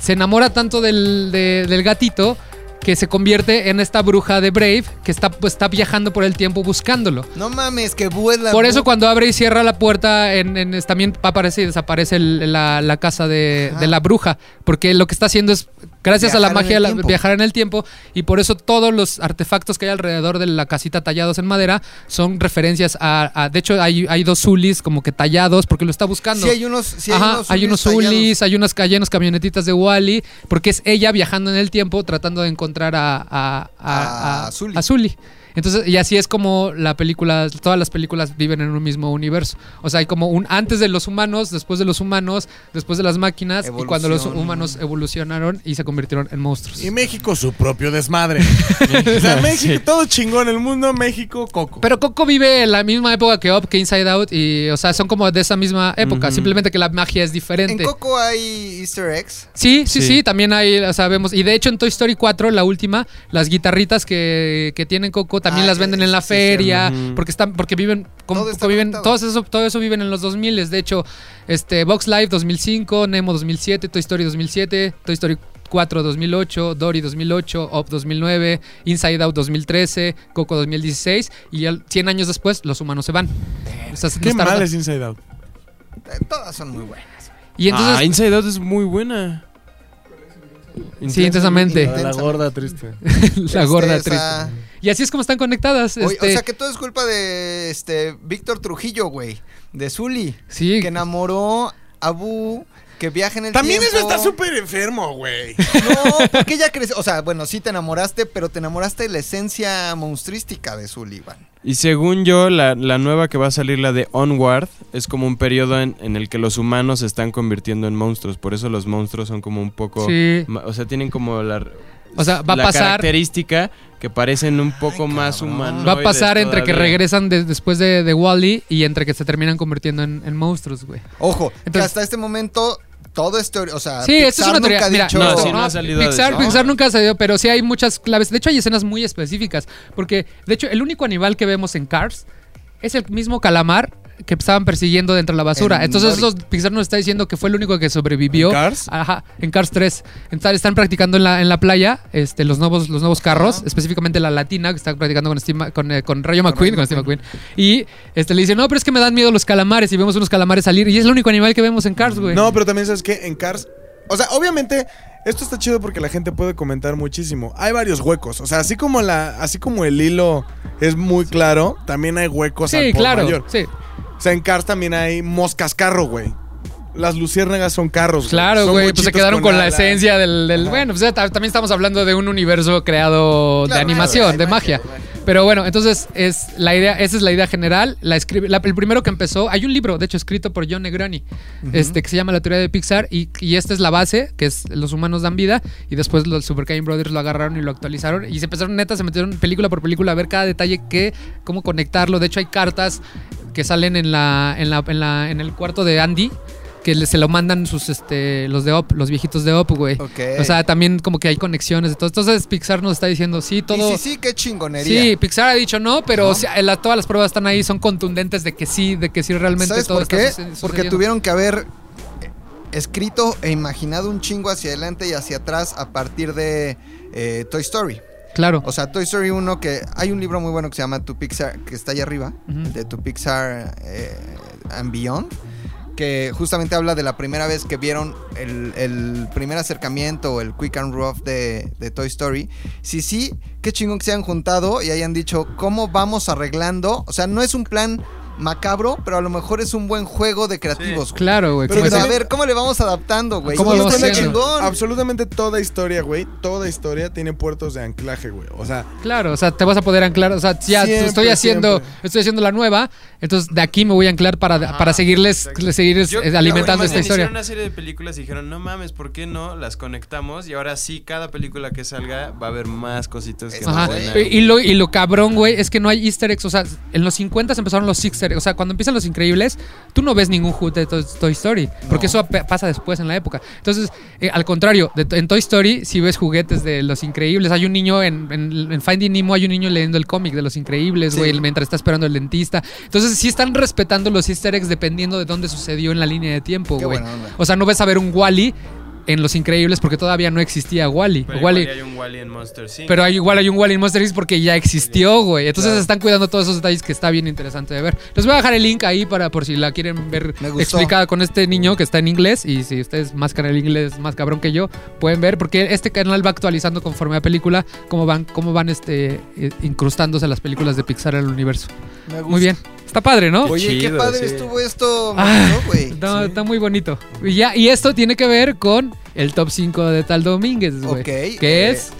se enamora tanto del, de- del gatito que se convierte en esta bruja de Brave que está, pues, está viajando por el tiempo buscándolo. No mames, que Bu es la Por eso cuando abre y cierra la puerta, en, en- es- también aparece y desaparece el- la, la casa de, de la bruja. Porque lo que está haciendo es, gracias a la magia, tiempo. viajar en el tiempo. Y por eso todos los artefactos que hay alrededor de la casita tallados en madera son referencias a... a- de hecho, hay, hay dos zulis como que tallados porque lo está buscando. Sí hay unos, sí hay Ajá, unos hay unos. Zulis, hay unas, hay unas camionetitas de Wally, porque es ella viajando en el tiempo tratando de encontrar a, a, a, A Zully. a Zully. Entonces, y así es como la película, todas las películas viven en un mismo universo. O sea, hay como un antes de los humanos, después de los humanos, después de las máquinas, y cuando los humanos evolucionaron y se convirtieron en monstruos. Y México su propio desmadre. o sea, México, todo chingón el mundo, México, Coco. Pero Coco vive en la misma época que Up, que Inside Out, y, o sea, son como de esa misma época, simplemente que la magia es En diferente. Coco hay Easter eggs. Sí, sí, sí, Sí. también hay, o sea, vemos. Y de hecho en Toy Story 4, la última, las guitarritas que, que tienen Coco también Ah, las venden en la sí, feria, porque están, porque viven, como, Todo eso, todo eso viven en los 2000 De hecho, este, Box Live 2005, Nemo 2007, Toy Story 2007, Toy Story 4 2008, Dory 2008, Up 2009, Inside Out 2013, Coco 2016 y ya 100 años después los humanos se van. O sea, no Qué mal es Inside Out. Eh, Todas son muy buenas. Y entonces, ah, Inside Out es muy buena. sí, intensamente, La, la gorda triste. la gorda triste. Y así es como están conectadas. Oye, este, O sea que todo es culpa de este Víctor Trujillo, güey. De Zully. sí, Que enamoró a Bu, que viaja en el También tiempo. eso está súper enfermo, güey. No, porque ella creció. O sea, bueno, sí te enamoraste, pero te enamoraste de la esencia monstrística de Sullivan. Y según yo, la, la nueva que va a salir, la de Onward, es como un periodo en, en el que los humanos se están convirtiendo en monstruos. Por eso los monstruos son como un poco... sí. O sea, tienen como la... O sea, va a la pasar- característica que parecen un poco más humanos. Va a pasar entre que regresan de- después de, de Wally y entre que se terminan convirtiendo en, en monstruos, güey. Ojo, que Entonces- hasta este momento todo es teoría. O sea, Sí, esto es Pixar una teoría. nunca ha Mira, dicho- No, sí, no ha salido Pixar. Pixar nunca ha salido, pero sí hay muchas claves. De hecho, hay escenas muy específicas. Porque, de hecho, el único animal que vemos en Cars es el mismo calamar que estaban persiguiendo dentro de la basura. En Entonces, Pixar nos está diciendo que fue el único que sobrevivió. ¿En Cars? Ajá, en Cars 3. Están, están practicando en la, en la playa este, los nuevos, los nuevos carros, específicamente la latina, que está practicando con, Steve con, eh, con Rayo McQueen. Con Steve McQueen. Y este, le dice, no, pero es que me dan miedo los calamares. Y vemos unos calamares salir. Y es el único animal que vemos en Cars, güey. No, pero también sabes que en Cars. O sea, obviamente, esto está chido porque la gente puede comentar muchísimo. Hay varios huecos. O sea, así como la, así como el hilo es muy claro, también hay huecos al por claro. mayor. Sí. O sea, en Cars también hay moscas carro, güey. Las luciérnagas son carros. Claro, güey, pues se quedaron con, la esencia del... bueno, pues ta- también estamos hablando de un universo creado de animación, claro, de magia. Pero bueno, entonces es la idea, esa es la idea general. La escribe, la- el primero que empezó, hay un libro, de hecho, escrito por John Negroni, este, que se llama La teoría de Pixar, y, y esta es la base, que es los humanos dan vida, y después los Super Kane Brothers lo agarraron y lo actualizaron, y se empezaron neta, se metieron película por película a ver cada detalle que, cómo conectarlo. De hecho, hay cartas que salen en la, en la, en la, en el cuarto de Andy. Que se lo mandan sus, este, los de Op, los viejitos de Op, güey. O sea, también como que hay conexiones de todo. Entonces Pixar nos está diciendo, sí, todo... Y sí, sí, qué chingonería. Sí, Pixar ha dicho no, pero la- todas las pruebas están ahí, son contundentes de que sí, de que sí realmente ¿Sabes todo por qué? Porque tuvieron que haber eh, escrito e imaginado un chingo hacia adelante y hacia atrás a partir de eh, Toy Story. Claro. O sea, Toy Story 1, que hay un libro muy bueno que se llama Tu Pixar, que está ahí arriba, de Tu Pixar eh, and Beyond, que justamente habla de la primera vez que vieron el, primer acercamiento o el quick and rough de, Toy Story. Sí, sí, qué chingón que se hayan juntado y hayan dicho cómo vamos arreglando. O sea, no es un plan macabro, pero a lo mejor es un buen juego de creativos. güey. Claro, güey. Pero a ver, ¿cómo le vamos adaptando, güey? ¿Cómo Y lo. Absolutamente toda historia, güey. Toda historia tiene puertos de anclaje, güey. O sea, Claro, o sea, te vas a poder anclar, o sea, ya Siempre, estoy haciendo, siempre. estoy haciendo la nueva, entonces de aquí me voy a anclar para, para seguirles, seguir Yo- eh, alimentando esta hicieron historia. una serie de películas y dijeron, no mames, ¿por qué no las conectamos? Y ahora sí, cada película que salga va a haber más cositas que Ajá. ahí. Y lo, y lo cabrón, güey, es que no hay easter eggs. O sea, en los 50 empezaron los easter O sea, cuando empiezan los increíbles, tú no ves ningún juguete de Toy, Toy Story. Porque eso pasa después en la época. Entonces, eh, al contrario, de- en Toy Story, si ves juguetes de los increíbles, hay un niño en, en- en Finding Nemo, hay un niño leyendo el cómic de los increíbles, Sí. güey, mientras está esperando el dentista. Entonces, sí están respetando los easter eggs dependiendo de dónde sucedió en la línea de tiempo, güey. O sea, no ves a ver un Wally en Los Increíbles porque todavía no existía Wally. Pero Wally igual hay un Wally en Monster Inc. pero hay, igual hay un Wally en Monster Inc. porque ya existió, güey. Entonces Claro. están cuidando todos esos detalles que está bien interesante de ver. Les voy a dejar el link ahí para por si la quieren ver explicada con este niño que está en inglés. Y si ustedes más el inglés más cabrón que yo, pueden ver. Porque este canal va actualizando conforme a película cómo van, cómo van este, eh, incrustándose las películas de Pixar en el universo. Me gusta. Muy bien. Está padre, ¿no? Oye, qué Chido, padre sí. estuvo esto, Ah, ¿no, güey. Está, está muy bonito. Y, ya, y esto tiene que ver con el top 5 de Tal Domínguez, güey. Ok, Que eh, es...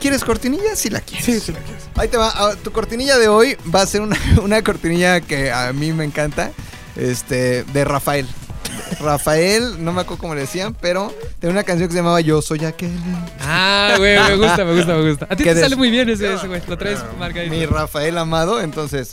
¿Quieres cortinilla? Sí la quieres. sí, la quieres. Ahí te va. Ah, Tu cortinilla de hoy va a ser una, una cortinilla que a mí me encanta. Este, de Rafael. Rafael, no me acuerdo cómo le decían, pero tenía una canción que se llamaba Yo soy aquel. Ah, güey, me gusta, me gusta, me gusta. A ti ¿Qué te sale muy bien ese, ese, güey. Lo traes marcadito. Mi Rafael amado. Entonces,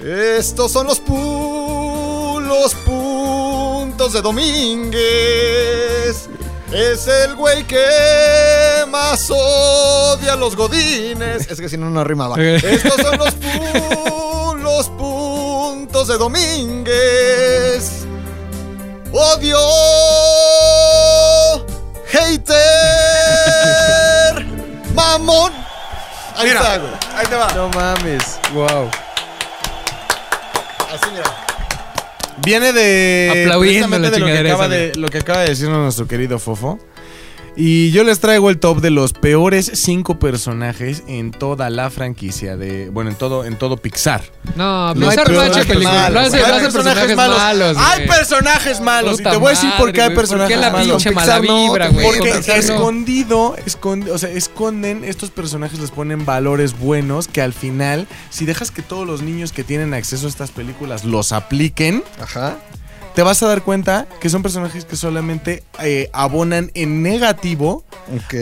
estos son los, pu- los puntos de Domínguez. Es el güey que más odia a los godines. Es que si no, no rimaba. Estos son los, pu- los puntos de Domínguez. Odio. Hater. mamón! Ahí Mira. está, güey. Ahí te va. No mames. Wow. Así, mira. Viene de Aplaudiendo la de lo que, acaba de lo que acaba de decirnos nuestro querido Fofo. Y yo les traigo el top de los peores cinco personajes en toda la franquicia de, bueno, en todo, en todo Pixar. No, Los Pixar no ha hecho películas. malos, No hace, Hay personajes malos. hay güey. personajes malos. Puta y te voy a decir por qué hay personajes ¿Por qué la malos. pinche mala vibra, güey? Porque no. escondido, escondi- o sea, esconden, estos personajes les ponen valores buenos que al final, si dejas que todos los niños que tienen acceso a estas películas los apliquen, Ajá. Te vas a dar cuenta que son personajes que solamente eh, abonan en negativo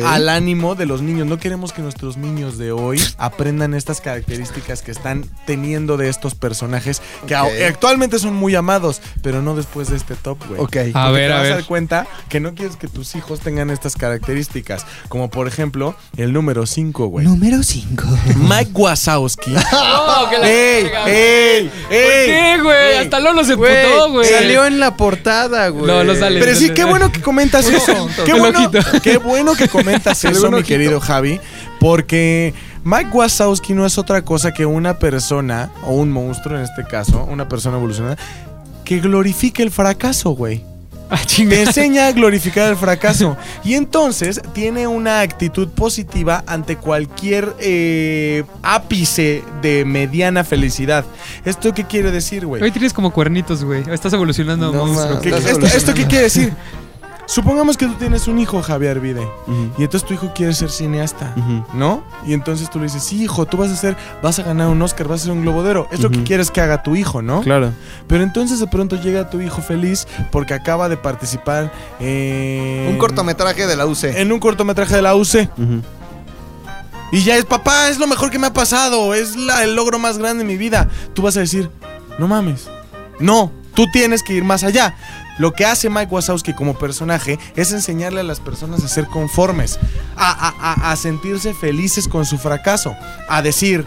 al ánimo de los niños. No queremos que nuestros niños de hoy aprendan estas características que están teniendo de estos personajes que Ok. a- actualmente son muy amados, pero no después de este top, güey. Ok. A Porque ver, te a vas a ver. dar cuenta que no quieres que tus hijos tengan estas características. Como por ejemplo, el número 5, güey. Número 5. Mike Wazowski. No, que la ¡Ey! verga. ¡Ey! ¿Por ¡Ey! qué, güey? Ey. Hasta Lolo se putó, güey. Salió en la portada, güey. No, no sale. Pero sí, qué bueno que comentas eso. Qué bueno, qué bueno que comentas eso, mi querido Javi. Porque Mike Wazowski no es otra cosa que una persona, o un monstruo en este caso, una persona evolucionada, que glorifica el fracaso, güey. Ah, Te enseña a glorificar el fracaso. Y entonces tiene una actitud positiva ante cualquier eh, ápice de mediana felicidad. ¿Esto qué quiere decir, güey? Hoy tienes como cuernitos, güey. Estás evolucionando, No, monstruo. ma. ¿Qué- Estás esto, ¿Esto qué quiere decir? Supongamos que tú tienes un hijo, Javier Vide, y entonces tu hijo quiere ser cineasta, ¿no? Y entonces tú le dices, sí, hijo, tú vas a ser, vas a ganar un Oscar, vas a ser un globodero. Es lo que quieres que haga tu hijo, ¿no? Claro. Pero entonces de pronto llega tu hijo feliz porque acaba de participar en... Un cortometraje de la UC. En un cortometraje de la UC. Y ya es, papá, es lo mejor que me ha pasado, es la- el logro más grande de mi vida. Tú vas a decir, no mames. No, tú tienes que ir más allá. Lo que hace Mike Wazowski como personaje es enseñarle a las personas a ser conformes, a, a- a- a sentirse felices con su fracaso, a decir,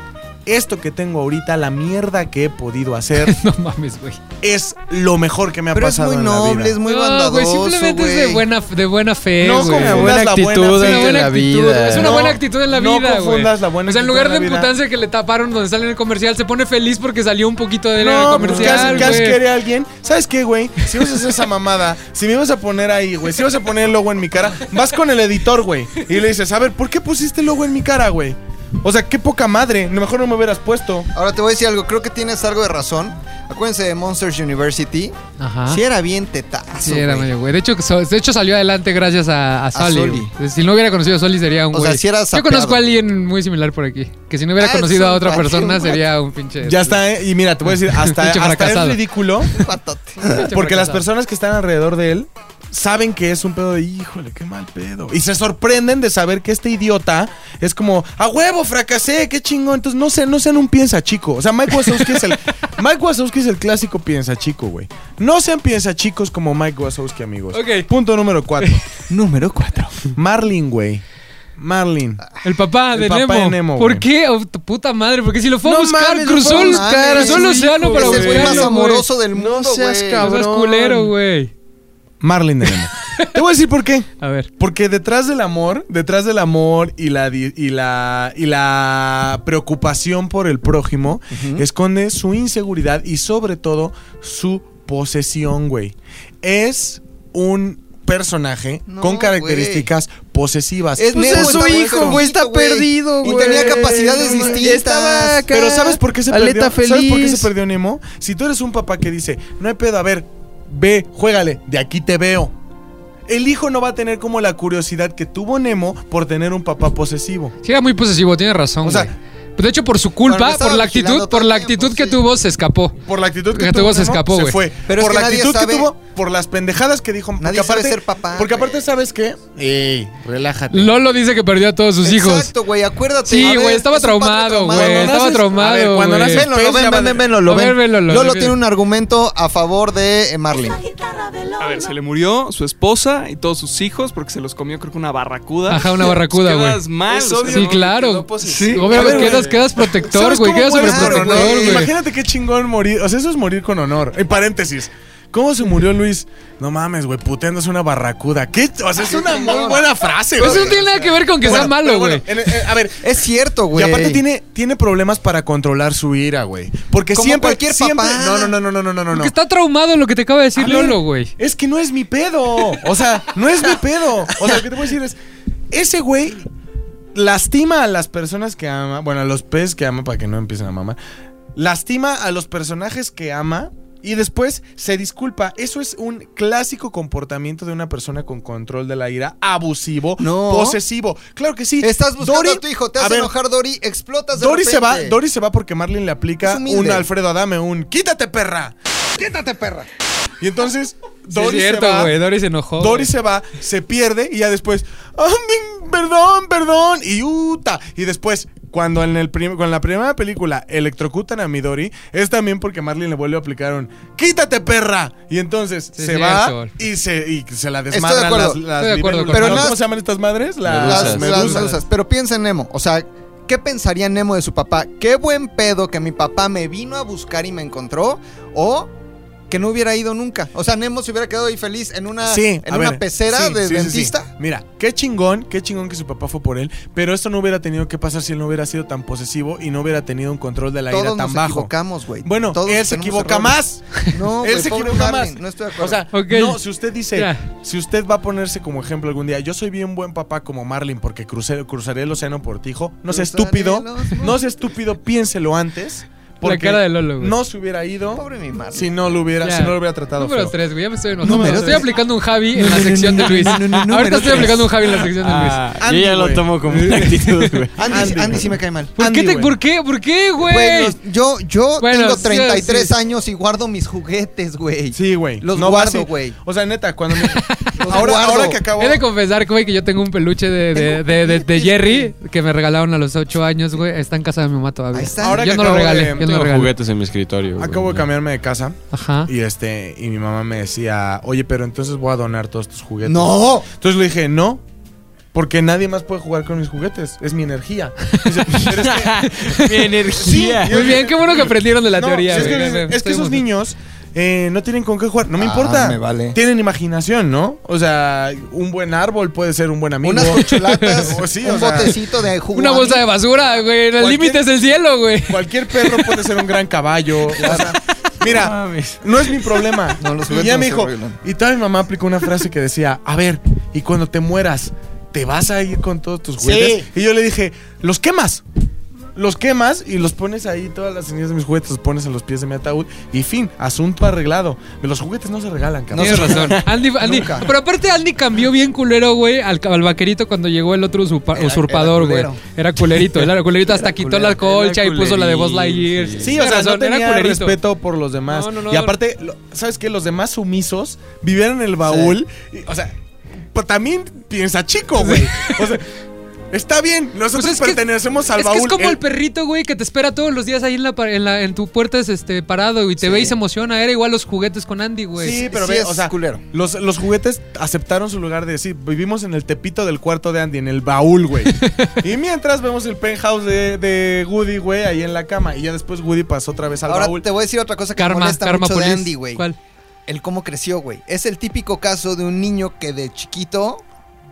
esto que tengo ahorita, la mierda que he podido hacer, No mames, güey. es lo mejor que me ha Pero es pasado muy en la noble, vida. es muy no, bondadoso, güey, simplemente es de buena, de buena fe, No güey. confundas buena la actitud buena Es fe. buena la actitud, vida. es una No, buena actitud en la no vida, güey. confundas la buena O sea, en lugar en la de vida. emputarse que le taparon donde sale en el comercial, se pone feliz porque salió un poquito de él en el No, pues, ¿qué comercial, hace, ¿qué hace güey. quiere alguien? ¿Sabes qué, güey? Si vas a hacer esa mamada, si me ibas a poner ahí, güey, si vas a poner el logo en mi cara, vas con el editor, güey, y le dices, a ver, ¿por qué pusiste el logo en mi cara, güey? O sea, qué poca madre, mejor no me hubieras puesto. Ahora te voy a decir algo, creo que tienes algo de razón. Acuérdense de Monsters University. Ajá. Sí era bien tetazo, Sí, era güey. medio güey. De hecho, so- de hecho salió adelante gracias a, a Sully. Sully. güey. Si no hubiera conocido a Sully sería un O güey. sea, si era Yo sapeado. conozco a alguien muy similar por aquí. Que si no hubiera Ah, conocido es a un otra cuate, persona un sería un pinche. Ya está, ¿eh? Y mira, te voy a decir, hasta, Pinche hasta es fracasado. ridículo, Patote. pinche porque las fracasado. personas que están alrededor de él saben que es un pedo de, híjole, qué mal pedo. Y se sorprenden de saber que este idiota es como, a huevo, fracasé, qué chingón. Entonces, no, se, no sean un piensa chico. O sea, Mike Wazowski es el, Mike Wazowski es el clásico piensa chico, güey. No sean piensa chicos como Mike Wazowski, amigos. Ok. Punto número cuatro. Número 4. Marlin, güey. Marlin. El papá, El de, papá Nemo. de Nemo, ¿Por qué? Oh, tu puta madre, porque si lo fue a No buscar, mames, cruzó, el- cruzó océano para. Es el más buscarlo, amoroso del mundo, No seas cabrón. No seas culero, güey. Marlin de Nemo. Te voy a decir por qué. A ver. Porque detrás del amor, detrás del amor y la, di- y la, y la preocupación por el prójimo, esconde su inseguridad y sobre todo su posesión, güey. Es un personaje No, con características posesivas. Es Pues es su hijo, güey, está Güey. perdido, Y güey. tenía capacidades distintas. Estaba acá. Pero ¿sabes por qué se Aleta perdió? ¿Sabes por qué se feliz. perdió Nemo? Si tú eres un papá que dice, no hay pedo, a ver, ve, juégale, de aquí te veo. El hijo no va a tener como la curiosidad que tuvo Nemo por tener un papá posesivo. Sí, era muy posesivo, tiene razón. O sea, güey. Pero de hecho, por su culpa, por la actitud, por la tiempo, actitud que sí. tuvo, se escapó. Por la actitud que, Que tuvo, se escapó, se güey. fue. Pero es por que la nadie actitud sabe- que tuvo, por las pendejadas que dijo. Nadie sabe aparte, ser papá, Porque aparte, ¿sabes qué? Ey, relájate. Lolo dice que perdió a todos sus hijos. Exacto, güey, acuérdate. Sí, güey, estaba traumado, güey. Estaba traumado, cuando güey. naces- Venlo, lo Pez ven, ven, ven, ven. lo- Lolo ve- tiene un argumento a favor de Marlin. A ver, se le murió su esposa y todos sus hijos porque se los comió creo que una barracuda. Ajá, una barracuda, güey. Mal. Sí, claro. posesivo. Obviamente quedas. Quedas protector, ¿Sabes güey. Quedas sobreprotector, güey. Imagínate qué chingón morir. O sea, eso es morir con honor. En paréntesis. ¿Cómo se murió Luis? No mames, güey, puteando es una barracuda. ¿Qué? O sea, es una muy buena frase, Eso güey. no tiene nada que ver con que Bueno, sea malo, güey. bueno, a ver, Es cierto, y güey. aparte tiene, tiene problemas para controlar su ira, güey. Porque Como siempre, cualquier siempre. papá. No, no, no, no, no, no, no, no. Porque está traumado lo que te acaba de decir A Lolo, güey. Es que no es mi pedo. O sea, no es mi pedo. O sea, lo que te voy a decir es. Ese güey lastima a las personas que ama. Bueno, a los peces que ama para que no empiecen a mamar. Lastima a los personajes que ama. Y después se disculpa. Eso es un clásico comportamiento de una persona con control de la ira, abusivo, No. posesivo. Claro que sí. Estás buscando a tu hijo, te a hace ver, enojar Dori, explotas de Dory se va. Dory se va porque Marlin le aplica un Alfredo Adame, un quítate perra. Quítate, perra. Y entonces Sí, Dory es cierto, se va. güey. Dory se enojó. Dory se va, se pierde y ya después, "Ah, mi- perdón, perdón, y uta. Y después, cuando en, el prim- con la primera película electrocutan a Midori, es también porque Marlin le vuelve a aplicar un ¡Quítate, perra! Y entonces Sí, se va y se, y se la Estoy de desmadran acuerdo. las, las Estoy de acuerdo libélulas. con Pero ¿Cómo se llaman estas madres? Las Las, Medusas. las medusas. medusas. Pero piensa en Nemo. O sea, ¿qué pensaría Nemo de su papá? ¿Qué buen pedo que mi papá me vino a buscar y me encontró? ¿O que no hubiera ido nunca? O sea, Nemo se hubiera quedado ahí feliz en una, Sí, en una ver, pecera sí, de sí, sí, sí. dentista. Mira, qué chingón, qué chingón que su papá fue por él, pero esto no hubiera tenido que pasar si él no hubiera sido tan posesivo y no hubiera tenido un control de la ira Todos tan nos bajo. equivocamos, güey. Bueno, Todos él se equivoca errores. más. No, él se equivoca más. No estoy de acuerdo. O sea, Ok. no, si usted dice, si usted va a ponerse como ejemplo algún día, yo soy bien buen papá como Marlin porque crucé, cruzaré el océano por ti, hijo. No sea estúpido, no sea estúpido, piénselo antes. Porque La cara de Lolo, güey. no se hubiera ido pobre mi Marlin. si no lo hubiera, Ya. si no lo hubiera tratado Número feo. 3, güey. Ya me estoy enojando. Número estoy tres. aplicando un Javi en la sección de Luis. Ahorita estoy aplicando un Javi en la sección de Luis. Andy, yo ya lo tomo como una actitud, güey. Andy, Andy, sí me cae mal. ¿Por, Andy, qué te-. ¿Por qué? ¿Por qué, Güey, los- yo, yo Bueno, tengo sí, 33 sí. años y guardo mis juguetes, güey. Sí, güey. Los no guardo, güey. O sea, neta, cuando me- ahora, guardo. ahora que acabo He de confesar, güey, que yo tengo un peluche de, de, de, de- de Jerry que me regalaron a los 8 años, güey. Está en casa de mi mamá todavía. Ahí está. Ahora yo que no lo regalé. Tengo juguetes en mi escritorio. güey. acabo de cambiarme de casa Ajá. y este y mi mamá me decía, "Oye, pero entonces voy a donar todos tus juguetes." No. Entonces le dije, "No." Porque nadie más puede jugar con mis juguetes. Es mi energía. Dice, "Pero es que- Mi energía. Sí, Muy bien, qué bueno que aprendieron de la No, teoría, es, que, Me- me es que estoy esos niños eh, no tienen con qué jugar. No me Ah, importa. me vale. Tienen imaginación, ¿no? O sea, un buen árbol puede ser un buen amigo. Unas cocholatas, O sí, un o sea, botecito de jugo. Una bolsa de basura, güey. El Cualquier- límite es el cielo, güey. Cualquier perro puede ser un gran caballo. O sea, mira, no es mi problema. No, los y juguetes ya no me se dijo. arreglan. Y toda mi mamá aplicó una frase que decía: A ver, y cuando te mueras, ¿te vas a ir con todos tus juguetes? Y yo le dije: Los quemas. Los quemas y los pones ahí, todas las cenizas de mis juguetes, los pones en los pies de mi ataúd. Y fin, asunto arreglado. Los juguetes no se regalan, cabrón. Tienes razón. Andy, Andy- Nunca. pero aparte Andy cambió bien culero, güey, al, al vaquerito cuando llegó el otro usurpa- Era- usurpador, era güey. culero. Era culerito, era culerito, hasta quitó la colcha y puso la de Buzz Lightyear. sí. Sí, o Tienes sea, razón, no tenía respeto por los demás. No, no, no. y aparte, lo- ¿sabes qué? Los demás sumisos vivían en el baúl. y, o sea, pues también piensa chico, güey. O sea, está bien, nosotros Pues es que- pertenecemos al Es que baúl. es como El- el perrito, güey, que te espera todos los días ahí en la, en, la- en tu puerta este, parado y te Sí. ve y se emociona. Era igual los juguetes con Andy, güey. Sí, pero sí ve, es o sea, culero. Los, los juguetes aceptaron su lugar de decir, vivimos en el tepito del cuarto de Andy, en el baúl, güey. y mientras vemos el penthouse de, de Woody, güey, ahí en la cama. Y ya después Woody pasó otra vez al Ahora baúl. te voy a decir otra cosa que me Karma, molesta Karma mucho Police. de Andy, güey. ¿Cuál? El cómo creció, güey. Es el típico caso de un niño que de chiquito...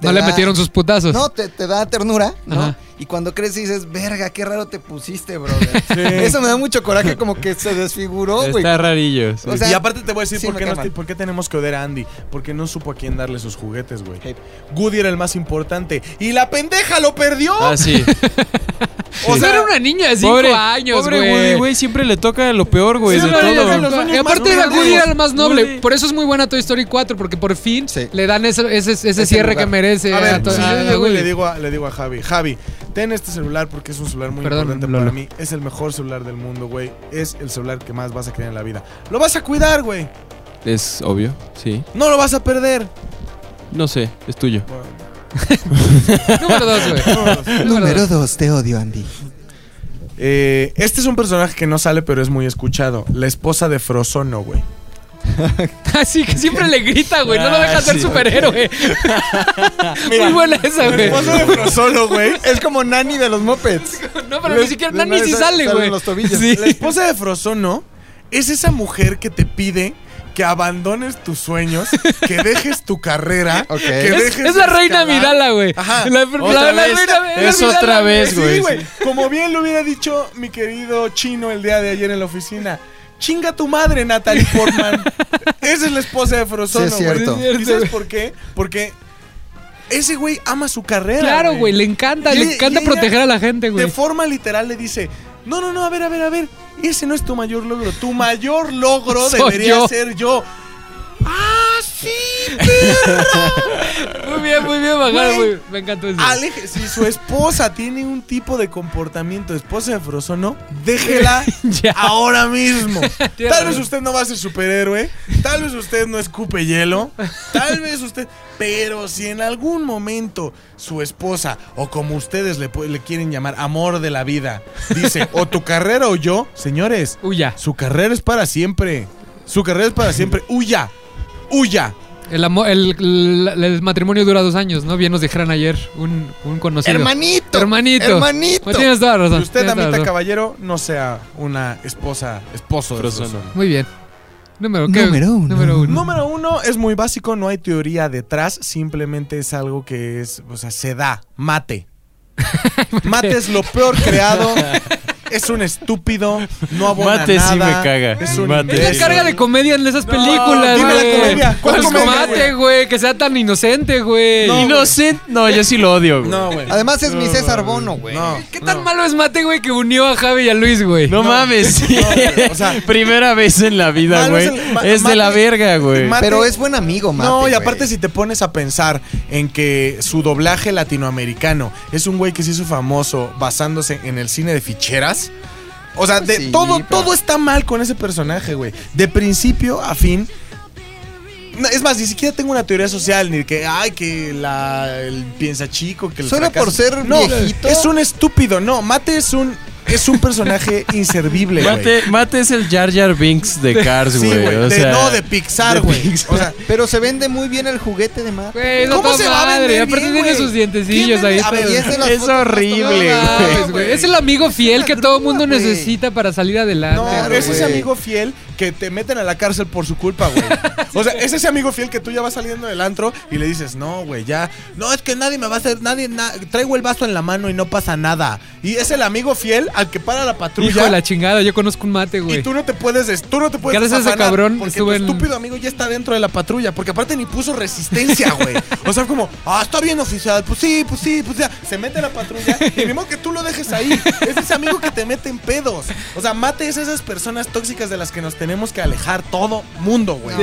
No le metieron sus putazos. No, te, te da ternura, ¿no? Ajá. Y cuando creces dices, verga, qué raro te pusiste, brother. Eso me da mucho coraje, como que se desfiguró, güey. Está rarillo. sí. O sea, y aparte te voy a decir sí por, qué cae nos- mal. por qué tenemos que odiar a Andy. Porque no supo a quién darle sus juguetes, güey. Hey. Woody era el más importante. ¡Y la pendeja lo perdió! Ah, sí. O sea, era una niña de 5 Pobre, años, pobre güey. Woody, güey, siempre le toca lo peor, güey, Sí, de no, no, todo. Y aparte nobles. Woody era el más noble. Woody. Por eso es muy buena Toy Story 4, porque por fin Sí. le dan ese, ese, ese Ese cierre lugar. que merece A ver, a- yo Woody. le digo, a, le digo a Javi, Javi, ten este celular porque es un celular muy Perdón, importante Lolo. para mí. Es el mejor celular del mundo, güey. Es el celular que más vas a querer en la vida. Lo vas a cuidar, güey. Es obvio, sí. No lo vas a perder. No sé, es tuyo. Número 2, güey. Número dos, te odio, Andy. Eh, este es un personaje que no sale, pero es muy escuchado. La esposa de Frozono, güey. Así que siempre le grita, güey. No lo Ah, deja ser sí. superhéroe. Muy buena esa, La güey. esposa de Frozono, güey. Es como Nani de los Mopeds. No, pero ni siquiera Nani sí sale, güey. los tobillos. Sí. La esposa de Frozono es esa mujer que te pide que abandones tus sueños, que dejes tu carrera, Ok. que Es, dejes es la de reina. Midala, güey. Ajá. La, Otra la- la reina- la Es otra vez, Sí, güey. güey. Como bien lo hubiera dicho mi querido chino el día de ayer en la oficina. Chinga tu madre, Natalie Portman. Esa es la esposa de Frozono, Sí, es cierto. güey. Sí, es cierto, ¿Y sabes por qué? Porque ese güey ama su carrera. Claro, güey, le encanta, Y le encanta proteger a la gente, De güey. forma literal le dice, no, no, no, a ver, a ver, a ver, ese no es tu mayor logro. Tu mayor logro Soy debería yo. ser yo. ¡Ah, sí! Muy bien, muy bien, bajado. Me encantó eso. Aleje, si su esposa tiene un tipo de comportamiento de esposa de Frozono, déjela ahora mismo. Tal vez usted no va a ser superhéroe, tal vez usted no escupe hielo, tal vez usted... Pero si en algún momento su esposa, o como ustedes le, le quieren llamar, amor de la vida, dice, o tu carrera o yo, señores, Huya. su carrera es para siempre. Su carrera es para siempre. Huya. Huya. El, amo- el, el- el matrimonio dura dos años, ¿no? Bien nos dijeron ayer un, un conocido. Hermanito. Hermanito. Hermanito. Pues tienes toda la razón. Y usted, razón. caballero, no sea una esposa, esposo de. Frozono. Muy bien. Número, ¿qué? Número uno. Número uno. Número uno es muy básico, no hay teoría detrás, simplemente es algo que es, o sea, se da, mate. Mate es lo peor creado, es un estúpido, no abona Mate sí nada, me caga. Es un Mate Es la carga de comedia en esas películas, dime la güey. comedia. ¿Cuál Pues comedia, mate, güey? Que sea tan inocente, güey. No, Inocente. No, yo sí lo odio, güey. No, güey. Además es mi César Bono, güey. No. ¿Qué tan no. malo es Mate, güey, que unió a Javi y a Luis, güey? No, mames. sí. güey, o sea, Primera vez en la vida, malo güey. es el- ma- Es de la mate- verga, güey. mate- Pero es buen amigo, Mate, No, y güey. aparte si te pones a pensar en que su doblaje latinoamericano es un güey que se hizo famoso basándose en el cine de ficheras. O sea, de Sí, todo, todo está mal con ese personaje, güey. De principio a fin. No, Es más, ni siquiera tengo una teoría social, ni que, ay, que la, el piensa chico, que el Solo fracaso- por ser no, viejito. es un estúpido. No, Mate es un, es un personaje inservible, güey. Mate, Mate es el Jar Jar Binks de Cars, Sí, güey. güey. o de- sea, no, de Pixar, güey. O sea, Pero se vende muy bien el juguete de Mate. Güey, eso ¿Cómo se va a madre. vender Aparte bien, tiene sus dientecillos ¿Quién ahí. a ver, es horrible, güey. Es el amigo fiel que todo mundo necesita para salir adelante. No, es ese amigo fiel que te meten a la cárcel por su culpa, güey. O sea, es ese amigo fiel que tú ya vas saliendo del antro y le dices, no, güey, ya. No, es que nadie me va a hacer, nadie, na- traigo el vaso en la mano y no pasa nada. Y es el amigo fiel al que para la patrulla. Hijo de la chingada, yo conozco un mate, güey. y tú no te puedes, des- tú no te puedes Gracias a ese cabrón porque tu estuve en- estúpido amigo ya está dentro de la patrulla, porque aparte ni puso resistencia, güey. O sea, como, ah, está bien oficial, pues sí, pues sí, pues ya. Se mete a la patrulla y modo que tú lo dejes ahí. Es ese amigo que te mete en pedos. O sea, Mate es esas personas tóxicas de las que nos tenemos que alejar todo mundo, güey.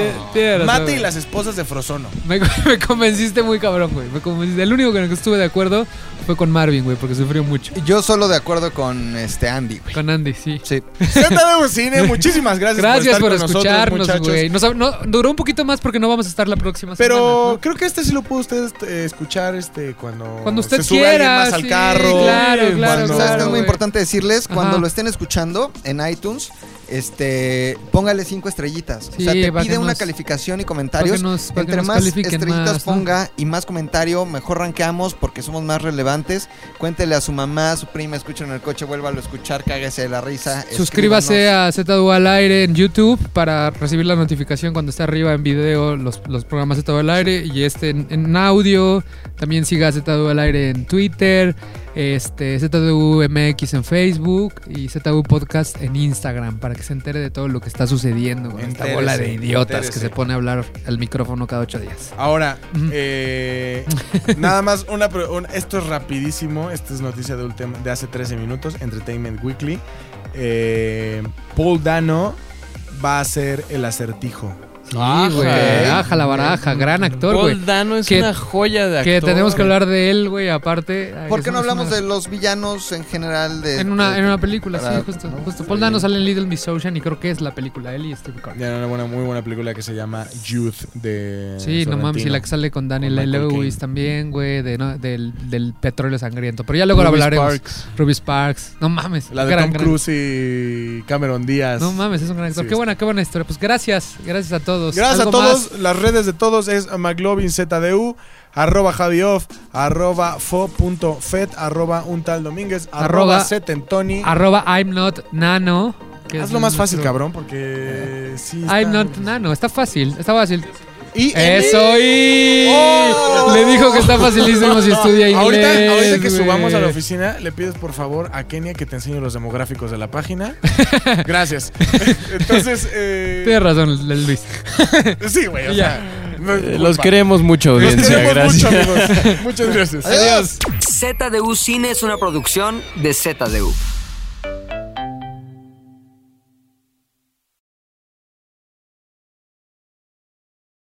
Mate y las esposas de Frozono. Me, me convenciste muy cabrón, güey. Me convenciste. El único con el que estuve de acuerdo fue con Marvin, güey, porque sufrió mucho. Yo solo de acuerdo con este Andy, güey. Con Andy, sí. Sí. ZDU Cine, muchísimas gracias, Gracias por, por, estar con nosotros, escucharnos, güey. No, duró un poquito más porque no vamos a estar la próxima Pero semana. creo que este sí lo pudo usted este, escuchar este cuando, Cuando usted se sube quiera, más al carro. claro, claro, cuando- ¿Sabes qué es muy importante decirles? Cuando Ajá. lo estén escuchando en iTunes, este, póngale cinco estrellitas. Sí, o sea, te pide una calificación y comentarios. nos- Entre más estrellitas más, ¿no? ponga y más comentario, mejor rankeamos porque somos más relevantes. Cuéntele a su mamá, a su prima, escuchen en el coche, vuélvalo a escuchar, cágase de la risa. Suscríbase a ZDU al aire en YouTube para recibir la notificación cuando esté arriba en video los, los programas ZDU al aire y este en, en audio. También siga ZDU al aire en Twitter, este ZDU MX en Facebook y ZDU Podcast en Instagram para que se entere de todo lo que está sucediendo con esta bola de idiotas que se pone a hablar al micrófono cada ocho días. Ahora, eh, nada más, una, un- esto es rapidísimo, esta es noticia de, ultim- de hace 13 minutos, Entertainment Weekly. Eh, Paul Dano va a ser el acertijo. Sí, Ajá. güey. Aja la baraja, gran actor, güey. Paul Dano es Que- una joya de actor. Que tenemos que hablar de él, güey, aparte. ¿Por qué no una- hablamos de los villanos en general? De, En una, de- en una película, para- sí, justo. ¿no? justo. Paul Dano sale en Little Miss Ocean y creo que es la película, él y Steve Carell. Ya una buena, muy buena película que se llama Youth de Sí, no mames, y Sorrentino. la que sale con Daniel Con Lewis también, güey, de, no, del, del petróleo sangriento. Pero ya luego lo hablaremos. Sparks. Ruby Sparks. No mames. La de gran, Tom gran- Cruise y Cameron Díaz. No mames, es un gran actor. Sí, qué buena, qué buena historia. Pues gracias, gracias a todos. Gracias a ¿Algo todos. más? Las redes de todos es McLovinZDU, arroba Javioff, arroba fo.fet, arroba un tal Domínguez, arroba Arroba- Setentoni, Arroba I'm not nano. que Hazlo es más fácil, cabrón, porque sí. Ay, está- no, no, no, está fácil, está fácil. Y Eso y ¡Oh! le dijo que está facilísimo si estudia inglés. Ahorita, ahorita que subamos a la oficina, le pides por favor a Kenia que te enseñe los demográficos de la página. Gracias. Entonces, eh, Tienes razón, el Luis. sí, güey, o Ya. sea, no Eh. Los queremos mucho, Los audiencia. queremos Gracias. mucho, amigos. Muchas gracias. Adiós. ZDU Cine es una producción de ZDU.